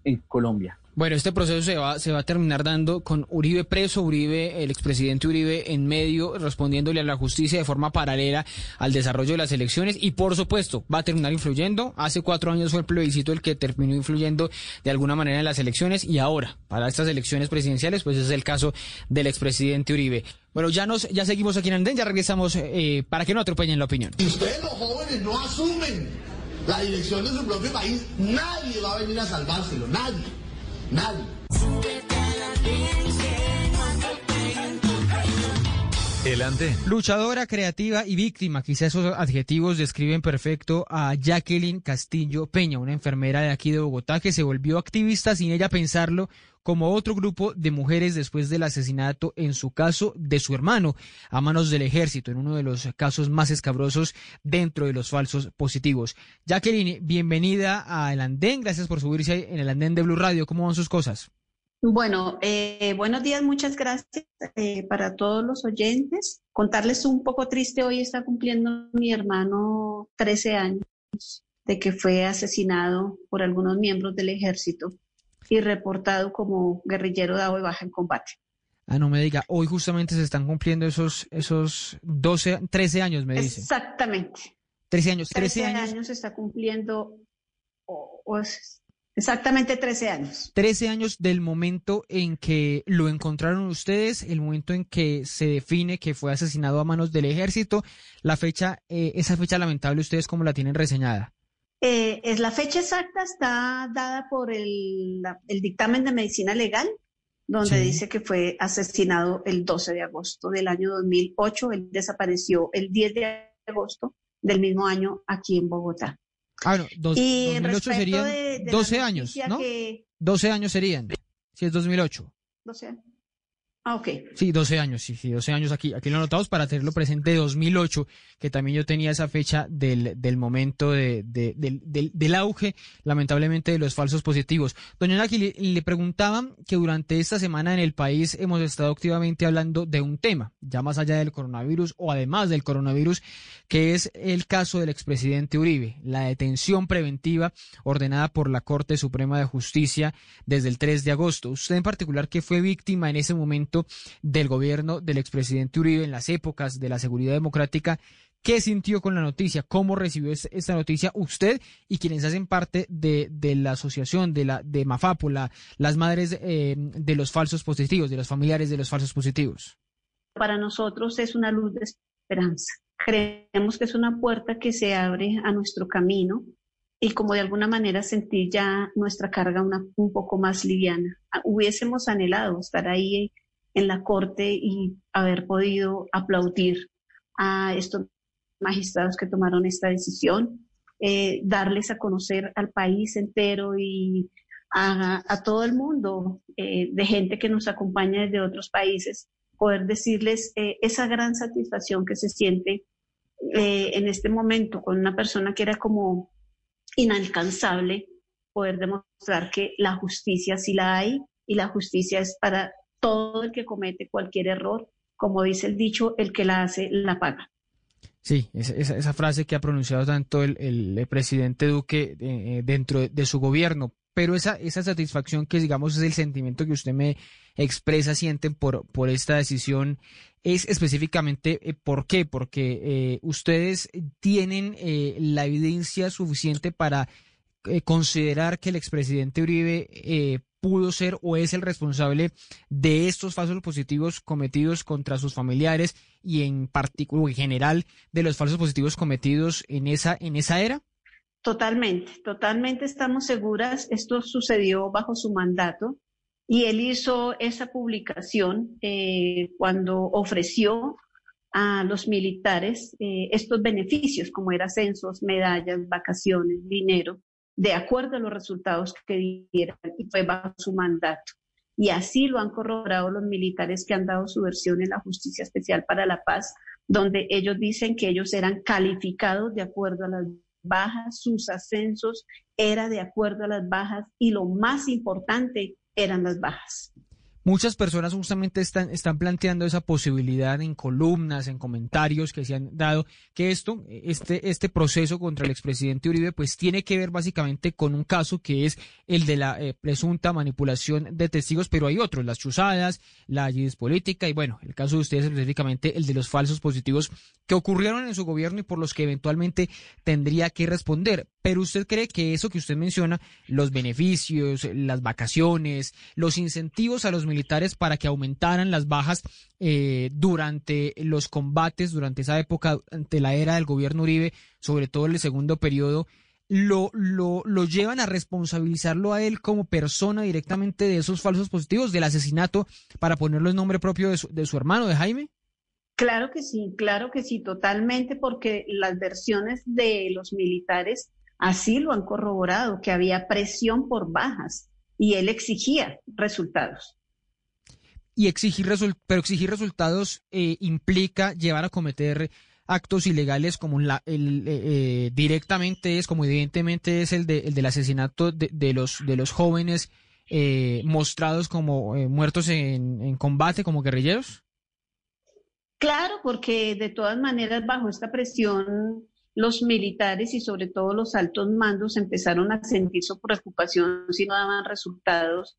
en Colombia. Bueno, este proceso se va, se va a terminar dando con Uribe preso, Uribe, el expresidente Uribe en medio, respondiéndole a la justicia de forma paralela al desarrollo de las elecciones y por supuesto va a terminar influyendo. Hace cuatro años fue el plebiscito el que terminó influyendo de alguna manera en las elecciones y ahora, para estas elecciones presidenciales, pues es el caso del expresidente Uribe. Bueno, ya nos, ya seguimos aquí en Andén, ya regresamos eh, para que no atropellen la opinión. Si ustedes los jóvenes no asumen la dirección de su propio país, nadie va a venir a salvárselo, nadie. Nadie. Luchadora, creativa y víctima, quizás esos adjetivos describen perfecto a Jacqueline Castillo Peña, una enfermera de aquí de Bogotá que se volvió activista sin ella pensarlo como otro grupo de mujeres después del asesinato, en su caso, de su hermano, a manos del ejército, en uno de los casos más escabrosos dentro de los falsos positivos. Jacqueline, bienvenida a El Andén, gracias por subirse en el Andén de Blue Radio. ¿Cómo van sus cosas? Bueno, eh, buenos días, muchas gracias eh, para todos los oyentes. Contarles un poco triste, hoy está cumpliendo mi hermano 13 años de que fue asesinado por algunos miembros del ejército y reportado como guerrillero dado de baja en combate. Ah, no me diga, hoy justamente se están cumpliendo esos, esos 12, 13 años, me dice. Exactamente. 13 años, 13, 13 años. años se está cumpliendo, o, exactamente 13 años. 13 años del momento en que lo encontraron ustedes, el momento en que se define que fue asesinado a manos del ejército, la fecha, eh, esa fecha lamentable, ¿ustedes cómo la tienen reseñada? Eh, es la fecha exacta está dada por el, la, el dictamen de medicina legal, donde sí. dice que fue asesinado el 12 de agosto del año 2008. Él desapareció el 10 de agosto del mismo año aquí en Bogotá. Ah, no, dos, y 2008 serían de, de 12 años, ¿no? Que... 12 años serían, si es 2008. 12 años. Ah, ok. Sí, 12 años, sí, sí, 12 años aquí. Aquí lo anotamos para tenerlo presente de 2008, que también yo tenía esa fecha del, del momento de, del, del, del, auge, lamentablemente, de los falsos positivos. Doña Naki, le, le preguntaban que durante esta semana en el país hemos estado activamente hablando de un tema, ya más allá del coronavirus o además del coronavirus, que es el caso del expresidente Uribe, la detención preventiva ordenada por la Corte Suprema de Justicia desde el 3 de agosto. Usted en particular, que fue víctima en ese momento, del gobierno del expresidente Uribe en las épocas de la seguridad democrática. ¿Qué sintió con la noticia? ¿Cómo recibió esta noticia usted y quienes hacen parte de, de la asociación de la de Mafapo, la, las madres eh, de los falsos positivos, de los familiares de los falsos positivos? Para nosotros es una luz de esperanza. Creemos que es una puerta que se abre a nuestro camino y como de alguna manera sentir ya nuestra carga una, un poco más liviana. Hubiésemos anhelado estar ahí en la Corte y haber podido aplaudir a estos magistrados que tomaron esta decisión, eh, darles a conocer al país entero y a, todo el mundo eh, de gente que nos acompaña desde otros países poder decirles eh, esa gran satisfacción que se siente en este momento con una persona que era como inalcanzable, poder demostrar que la justicia sí la hay y la justicia es para todo el que comete cualquier error. Como dice el dicho, el que la hace, la paga. Sí, esa, esa, frase que ha pronunciado tanto el, presidente Duque eh, dentro de su gobierno, pero esa, esa satisfacción que digamos es el sentimiento que usted me expresa, sienten por, por esta decisión, es específicamente eh, por qué, porque eh, ustedes tienen eh, la evidencia suficiente para eh, considerar que el expresidente Uribe eh, pudo ser o es el responsable de estos falsos positivos cometidos contra sus familiares y en particular, en general, de los falsos positivos cometidos en esa, en esa era? Totalmente, totalmente estamos seguras. Esto sucedió bajo su mandato y él hizo esa publicación eh, cuando ofreció a los militares eh, estos beneficios, como eran ascensos, medallas, vacaciones, dinero, de acuerdo a los resultados que dieran, y fue bajo su mandato. Y así lo han corroborado los militares que han dado su versión en la Justicia Especial para la Paz, donde ellos dicen que ellos eran calificados de acuerdo a las bajas, sus ascensos era de acuerdo a las bajas y lo más importante eran las bajas. Muchas personas justamente están, están planteando esa posibilidad en columnas, en comentarios que se han dado, que esto, este, este proceso contra el expresidente Uribe, pues tiene que ver básicamente con un caso que es el de la eh, presunta manipulación de testigos, pero hay otros, las chuzadas, la ayuda política y bueno, el caso de ustedes específicamente el de los falsos positivos que ocurrieron en su gobierno y por los que eventualmente tendría que responder. Pero usted cree que eso que usted menciona, los beneficios, las vacaciones, los incentivos a los militares para que aumentaran las bajas eh, durante los combates, durante esa época, ante la era del gobierno Uribe, sobre todo en el segundo periodo, lo, lo, lo llevan a responsabilizarlo a él como persona directamente de esos falsos positivos, del asesinato, para ponerlo en nombre propio de su, de su hermano, de Jaime? Claro que sí, claro que sí, totalmente, porque las versiones de los militares así lo han corroborado, que había presión por bajas y él exigía resultados. Y exigir pero exigir resultados eh, implica llevar a cometer actos ilegales como eh, eh, directamente es, como evidentemente es el, de, el del asesinato de, los, de los jóvenes mostrados como muertos en, en combate, como guerrilleros? Claro, porque de todas maneras bajo esta presión los militares y sobre todo los altos mandos empezaron a sentir su preocupación si no daban resultados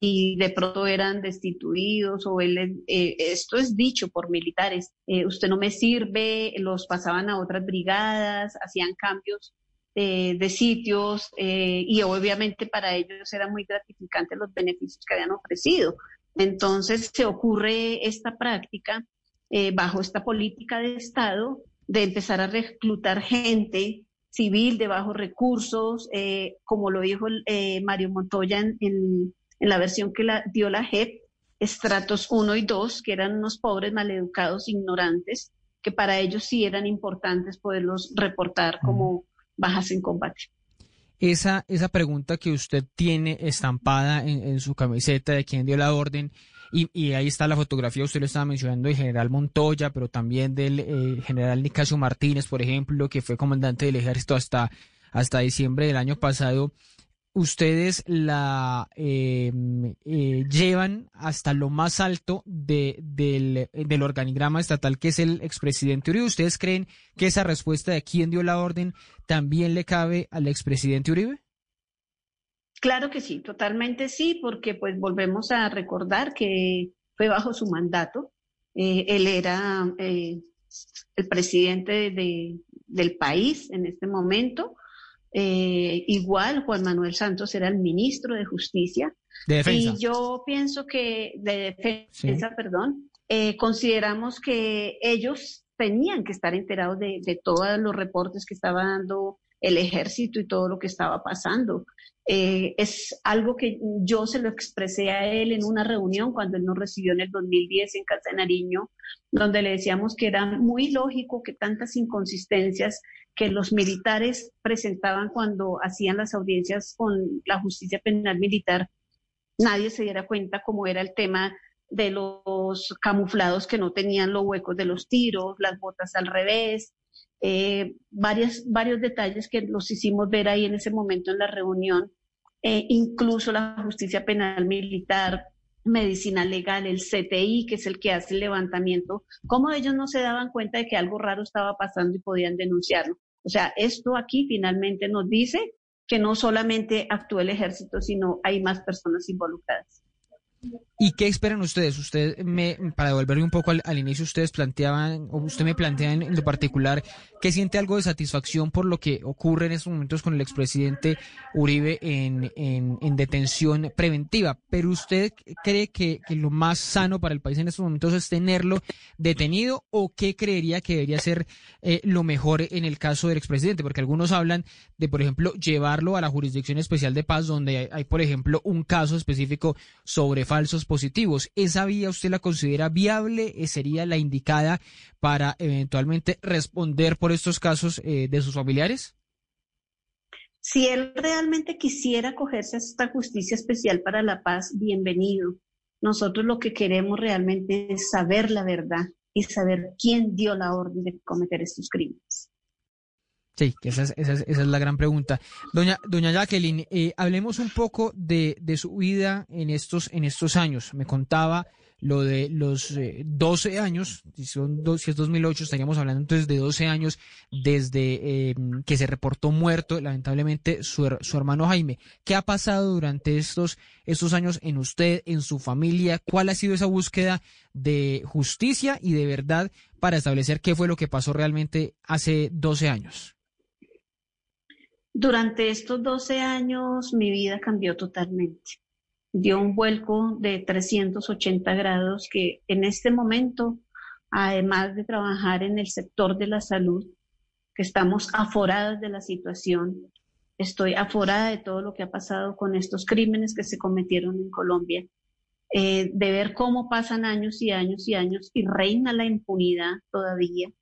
y de pronto eran destituidos o él, eh, esto es dicho por militares, eh, usted no me sirve, los pasaban a otras brigadas, hacían cambios eh, de sitios eh, y obviamente para ellos era muy gratificante los beneficios que habían ofrecido. Entonces se ocurre esta práctica eh, bajo esta política de Estado de empezar a reclutar gente civil de bajos recursos, eh, como lo dijo Mario Montoya en, en, en, la versión que la, dio la JEP, estratos 1 y 2, que eran unos pobres, maleducados, ignorantes, que para ellos sí eran importantes poderlos reportar como bajas en combate. Esa, esa pregunta que usted tiene estampada en, en su camiseta de quién dio la orden, y, y, ahí está la fotografía, usted lo estaba mencionando, del general Montoya, pero también del eh, general Nicasio Martínez, por ejemplo, que fue comandante del ejército hasta, hasta diciembre del año pasado. Ustedes la eh, eh, llevan hasta lo más alto de, del, del, organigrama estatal, que es el expresidente Uribe. ¿Ustedes creen que esa respuesta de quién dio la orden también le cabe al expresidente Uribe? Claro que sí, totalmente sí, porque pues volvemos a recordar que fue bajo su mandato. Eh, él era eh, el presidente de, del país en este momento. Eh, igual Juan Manuel Santos era el ministro de Justicia. De defensa. Y yo pienso que, de defensa, sí. perdón, consideramos que ellos tenían que estar enterados de, de todos los reportes que estaba dando el ejército y todo lo que estaba pasando. Eh, es algo que yo se lo expresé a él en una reunión cuando él nos recibió en el 2010 en Casa de Nariño, donde le decíamos que era muy lógico que tantas inconsistencias que los militares presentaban cuando hacían las audiencias con la justicia penal militar, nadie se diera cuenta cómo era el tema de los camuflados que no tenían los huecos de los tiros, las botas al revés, eh, varias, varios detalles que los hicimos ver ahí en ese momento en la reunión, eh, incluso la justicia penal militar, medicina legal, el CTI, que es el que hace el levantamiento, cómo ellos no se daban cuenta de que algo raro estaba pasando y podían denunciarlo. O sea, esto aquí finalmente nos dice que no solamente actúa el ejército, sino hay más personas involucradas. ¿Y qué esperan ustedes? Usted me, para devolverle un poco al, inicio, ustedes planteaban, o usted me plantea en, lo particular, que siente algo de satisfacción por lo que ocurre en estos momentos con el expresidente Uribe en, en, en detención preventiva. Pero usted cree que, que, lo más sano para el país en estos momentos es tenerlo detenido o qué creería que debería ser eh, lo mejor en el caso del expresidente? Porque algunos hablan de, por ejemplo, llevarlo a la jurisdicción especial de paz, donde hay, hay por ejemplo, un caso específico sobre falsos positivos. ¿Esa vía usted la considera viable? ¿Sería la indicada para eventualmente responder por estos casos eh, de sus familiares? Si él realmente quisiera acogerse a esta justicia especial para la paz, bienvenido. Nosotros lo que queremos realmente es saber la verdad y saber quién dio la orden de cometer estos crímenes. Sí, esa es, la gran pregunta. Doña, doña Jacqueline, eh, hablemos un poco de, su vida en estos, en estos años. Me contaba lo de los eh, 12 años, si, son dos, si es 2008, estaríamos hablando entonces de 12 años desde eh, que se reportó muerto, lamentablemente, su, su, hermano Jaime. ¿Qué ha pasado durante estos, estos años en usted, en su familia? ¿Cuál ha sido esa búsqueda de justicia y de verdad para establecer qué fue lo que pasó realmente hace 12 años? Durante estos 12 años mi vida cambió totalmente. Dio un vuelco de 380 grados que en este momento, además de trabajar en el sector de la salud, que estamos aforadas de la situación, estoy aforada de todo lo que ha pasado con estos crímenes que se cometieron en Colombia, eh, de ver cómo pasan años y años y años y reina la impunidad todavía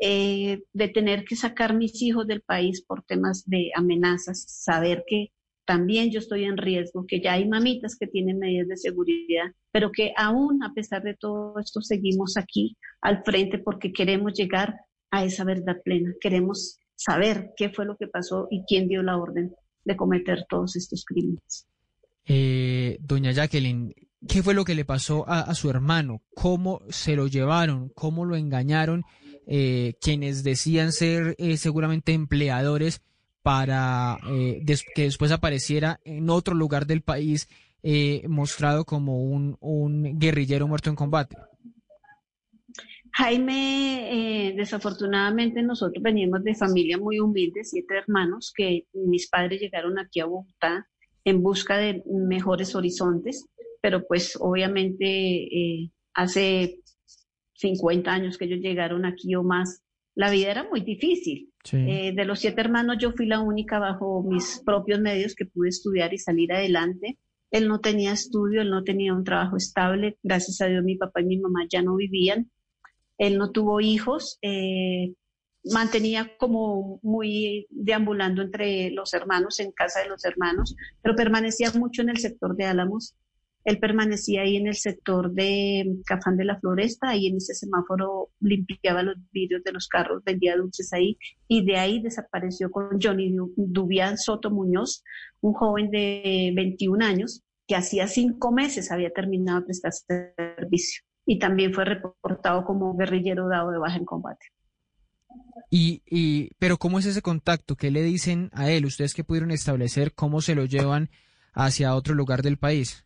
eh, de tener que sacar mis hijos del país por temas de amenazas, saber que también yo estoy en riesgo, que ya hay mamitas que tienen medidas de seguridad, pero que aún a pesar de todo esto seguimos aquí al frente porque queremos llegar a esa verdad plena, queremos saber qué fue lo que pasó y quién dio la orden de cometer todos estos crímenes. Eh, doña Jacqueline, ¿qué fue lo que le pasó a, a su hermano? ¿Cómo se lo llevaron? ¿Cómo lo engañaron? Eh, quienes decían ser eh, seguramente empleadores para eh, que después apareciera en otro lugar del país mostrado como un, un, guerrillero muerto en combate. Jaime, desafortunadamente nosotros venimos de familia muy humilde, siete hermanos, que mis padres llegaron aquí a Bogotá en busca de mejores horizontes, pero pues obviamente hace 50 años que ellos llegaron aquí o más, la vida era muy difícil. Sí. Eh, de los siete hermanos, yo fui la única bajo mis propios medios que pude estudiar y salir adelante. Él no tenía estudio, él no tenía un trabajo estable. Gracias a Dios, mi papá y mi mamá ya no vivían. Él no tuvo hijos. Eh, mantenía como muy deambulando entre los hermanos, en casa de los hermanos, pero permanecía mucho en el sector de Álamos él permanecía ahí en el sector de Cafán de la Floresta, ahí en ese semáforo limpiaba los vidrios de los carros, vendía dulces ahí, y de ahí desapareció con Johnny Dubián Soto Muñoz, un joven de 21 años, que hacía cinco meses había terminado de prestar servicio, y también fue reportado como guerrillero dado de baja en combate. Y, y, pero ¿cómo es ese contacto? ¿Qué le dicen a él? ¿Ustedes que pudieron establecer cómo se lo llevan hacia otro lugar del país?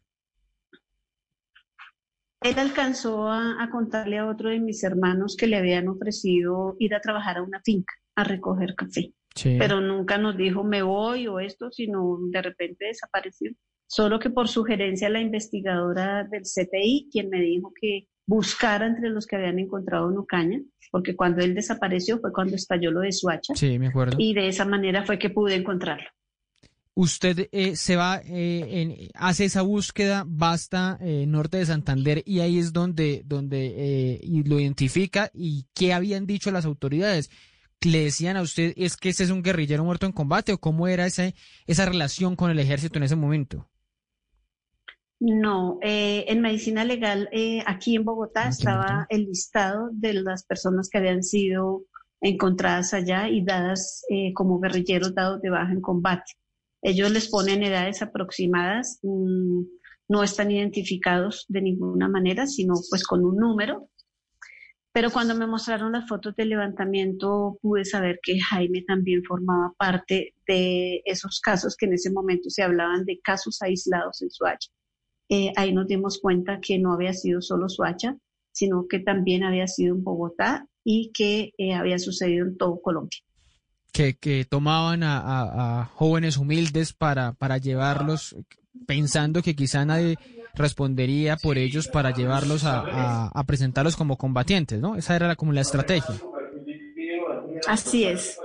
Él alcanzó a, a, contarle a otro de mis hermanos que le habían ofrecido ir a trabajar a una finca a recoger café. Sí. Pero nunca nos dijo me voy o esto, sino de repente desapareció. Solo que por sugerencia la investigadora del CTI, quien me dijo que buscara entre los que habían encontrado en Ocaña, porque cuando él desapareció fue cuando estalló lo de Suacha. Sí, me acuerdo. Y de esa manera fue que pude encontrarlo usted eh, se va, eh, en, hace esa búsqueda, basta eh, norte de Santander y ahí es donde, donde eh, lo identifica y qué habían dicho las autoridades. ¿Le decían a usted es que ese es un guerrillero muerto en combate o cómo era esa, esa relación con el ejército en ese momento? No, eh, en medicina legal eh, aquí en Bogotá estaba el listado de las personas que habían sido encontradas allá y dadas eh, como guerrilleros dados de baja en combate. Ellos les ponen edades aproximadas, mm, no están identificados de ninguna manera, sino pues con un número. Pero cuando me mostraron las fotos del levantamiento pude saber que Jaime también formaba parte de esos casos que en ese momento se hablaban de casos aislados en Suacha. Eh, ahí nos dimos cuenta que no había sido solo Suacha, sino que también había sido en Bogotá y que eh, había sucedido en todo Colombia. Que, que tomaban a, a- a jóvenes humildes para, para llevarlos, pensando que quizá nadie respondería por ellos para llevarlos a, a- a presentarlos como combatientes, ¿no? Esa era la- como la estrategia. Así es.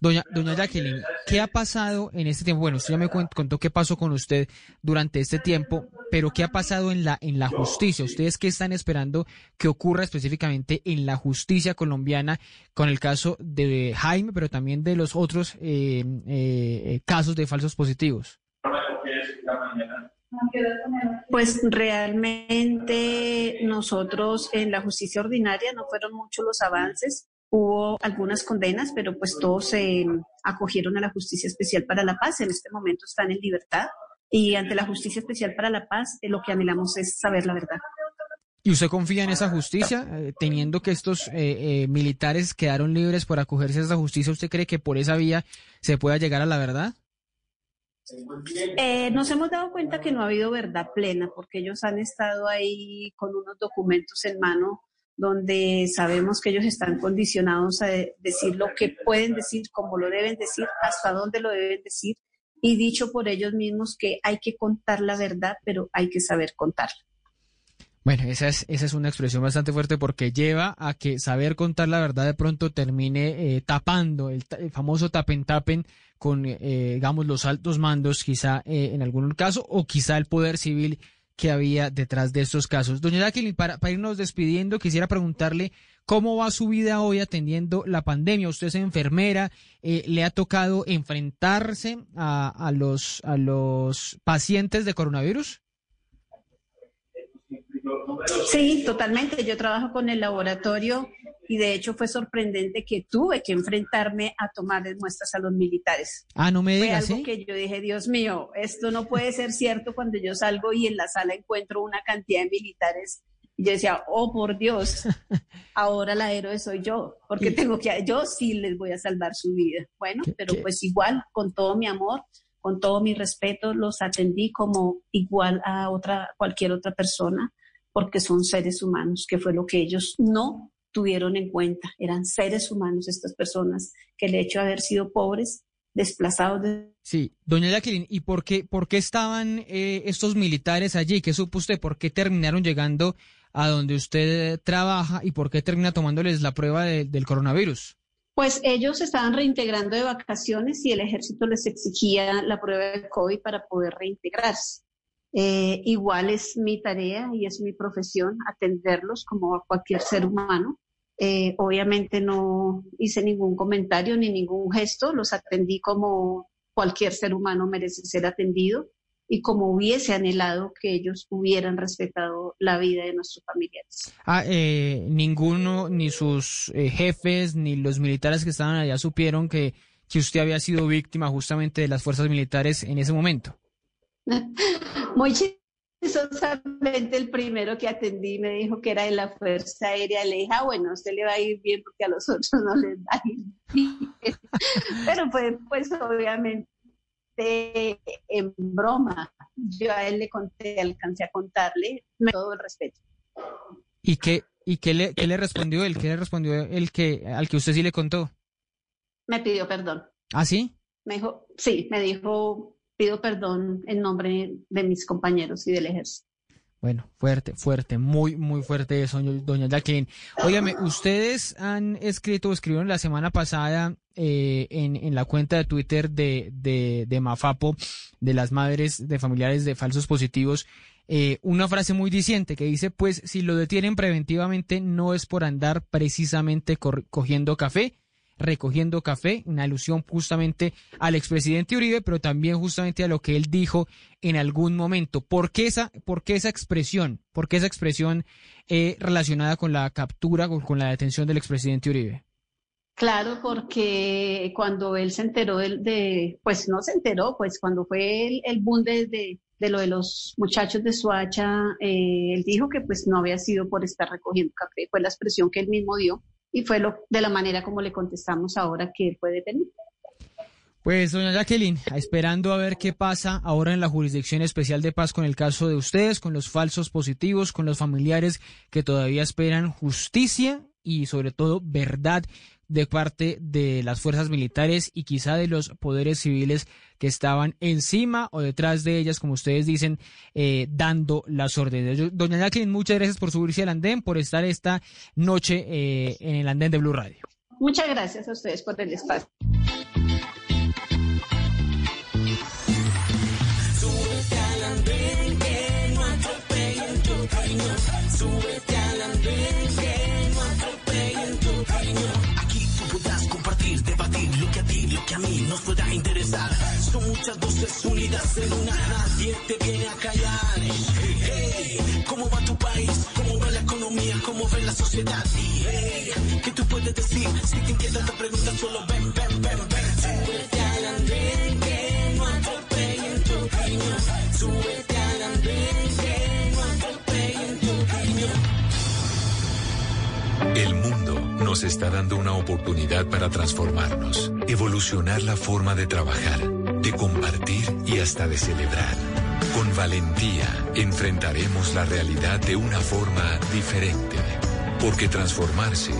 Doña, doña Jacqueline, ¿qué ha pasado en este tiempo? Bueno, usted ya me contó qué pasó con usted durante este tiempo, pero ¿qué ha pasado en la, en la justicia? ¿Ustedes qué están esperando que ocurra específicamente en la justicia colombiana con el caso de Jaime, pero también de los otros eh, eh, casos de falsos positivos? Pues realmente nosotros en la justicia ordinaria no fueron muchos los avances. Hubo algunas condenas, pero pues todos se acogieron a la Justicia Especial para la Paz. En este momento están en libertad y ante la Justicia Especial para la Paz eh, lo que anhelamos es saber la verdad. ¿Y usted confía en esa justicia, eh, teniendo que estos eh, eh, militares quedaron libres por acogerse a esa justicia? ¿Usted cree que por esa vía se pueda llegar a la verdad? Eh, nos hemos dado cuenta que no ha habido verdad plena porque ellos han estado ahí con unos documentos en mano donde sabemos que ellos están condicionados a de- decir lo que pueden decir, cómo lo deben decir, hasta dónde lo deben decir y dicho por ellos mismos que hay que contar la verdad, pero hay que saber contarla. Bueno, esa es, esa es una expresión bastante fuerte porque lleva a que saber contar la verdad de pronto termine eh, tapando el, famoso tapen tapen con, eh, digamos, los altos mandos, quizá eh, en algún caso, o quizá el poder civil que había detrás de estos casos. Doña Jacqueline, para, irnos despidiendo, quisiera preguntarle cómo va su vida hoy atendiendo la pandemia. Usted es enfermera, eh, le ha tocado enfrentarse a los, a los pacientes de coronavirus. Sí, totalmente. Yo trabajo con el laboratorio y de hecho fue sorprendente que tuve que enfrentarme a tomar muestras a los militares. Ah, no me Fue digas, algo ¿sí? que yo dije, Dios mío, esto no puede ser cierto cuando yo salgo y en la sala encuentro una cantidad de militares. Y yo decía, oh, por Dios, <laughs> ahora la héroe soy yo, porque tengo que, yo sí les voy a salvar su vida. Bueno, pero pues igual, con todo mi amor, con todo mi respeto, los atendí como igual a otra, cualquier otra persona, porque son seres humanos, que fue lo que ellos no tuvieron en cuenta. Eran seres humanos estas personas que el hecho de haber sido pobres, desplazados de Sí, doña Jacqueline, ¿y por qué, por qué estaban eh, estos militares allí? ¿Qué supo usted? ¿Por qué terminaron llegando a donde usted trabaja y por qué termina tomándoles la prueba de- del coronavirus? Pues ellos se estaban reintegrando de vacaciones y el ejército les exigía la prueba de COVID para poder reintegrarse. Eh, igual es mi tarea y es mi profesión atenderlos como a cualquier ser humano. Eh, obviamente no hice ningún comentario ni ningún gesto, los atendí como cualquier ser humano merece ser atendido y como hubiese anhelado que ellos hubieran respetado la vida de nuestros familiares. Ah, eh, ninguno, ni sus eh, jefes, ni los militares que estaban allá supieron que, que usted había sido víctima justamente de las fuerzas militares en ese momento. <laughs> Muy chistosamente, el primero que atendí me dijo que era de la Fuerza Aérea. Le dije, ah, bueno, a usted le va a ir bien porque a los otros no les va a ir bien. <laughs> Pero pues, pues obviamente en broma. Yo a él le conté, alcancé a contarle con todo el respeto. ¿Y qué, y qué le, qué le respondió él? ¿Qué le respondió el que, al que usted sí le contó? Me pidió perdón. ¿Ah, sí? Me dijo, sí, me dijo, pido perdón en nombre de mis compañeros y del ejército. Bueno, fuerte, fuerte, muy, muy fuerte eso, doña Jacqueline. Óigame, ustedes han escrito o escribieron la semana pasada eh, en, la cuenta de Twitter de, de, de Mafapo, de las madres de familiares de falsos positivos, eh, una frase muy diciente que dice, pues si lo detienen preventivamente no es por andar precisamente cogiendo café, recogiendo café, en alusión justamente al expresidente Uribe, pero también justamente a lo que él dijo en algún momento. ¿Por qué esa, por qué esa expresión? ¿Por qué esa expresión eh, relacionada con la captura, con, con la detención del expresidente Uribe? Claro, porque cuando él se enteró de, de- pues no se enteró, pues cuando fue el, el boom de, de- de lo de los muchachos de Suacha, eh, él dijo que pues no había sido por estar recogiendo café, fue la expresión que él mismo dio y fue lo, de la manera como le contestamos ahora que él fue detenido. Pues, doña Jacqueline, esperando a ver qué pasa ahora en la Jurisdicción Especial de Paz con el caso de ustedes, con los falsos positivos, con los familiares que todavía esperan justicia y sobre todo verdad de parte de las fuerzas militares y quizá de los poderes civiles que estaban encima o detrás de ellas, como ustedes dicen, eh, dando las órdenes. Doña Jacqueline, muchas gracias por subirse al andén, por estar esta noche eh, en el andén de Blue Radio. Muchas gracias a ustedes por el espacio. Nos pueda interesar. Son muchas voces unidas en una, nadie te viene a callar. Hey, ¿cómo va tu país? ¿Cómo va la economía? ¿Cómo va la sociedad? Hey, ¿qué tú puedes decir? Si te inquietas te preguntas, solo ven, ven, ven, ven. Súbete al andén que no atropellen tu cariño. Súbete al andén que El mundo nos está dando una oportunidad para transformarnos, evolucionar la forma de trabajar, de compartir y hasta de celebrar. Con valentía enfrentaremos la realidad de una forma diferente, porque transformarse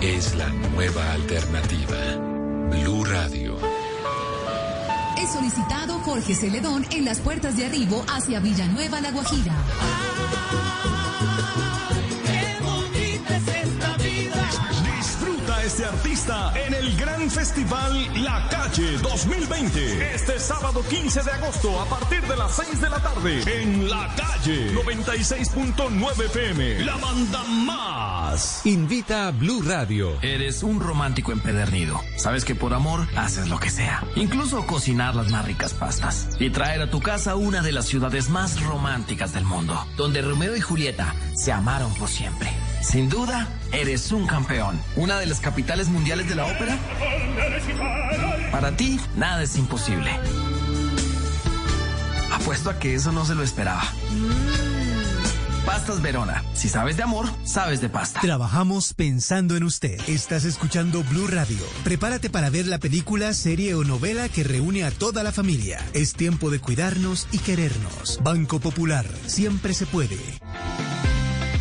es la nueva alternativa. Blue Radio. Es solicitado Jorge Celedón en las puertas de arribo hacia Villanueva, La Guajira. Este artista en el gran festival La Calle 2020. Este sábado 15 de agosto a partir de las 6 de la tarde en La Calle 96.9 FM. La banda más. Invita a Blue Radio. Eres un romántico empedernido. Sabes que por amor haces lo que sea. Incluso cocinar las más ricas pastas. Y traer a tu casa una de las ciudades más románticas del mundo. Donde Romeo y Julieta se amaron por siempre. Sin duda, eres un campeón. Una de las capitales mundiales de la ópera. Para ti, nada es imposible. Apuesto a que eso no se lo esperaba. Pastas Verona. Si sabes de amor, sabes de pasta. Trabajamos pensando en usted. Estás escuchando Blue Radio. Prepárate para ver la película, serie o novela que reúne a toda la familia. Es tiempo de cuidarnos y querernos. Banco Popular. Siempre se puede.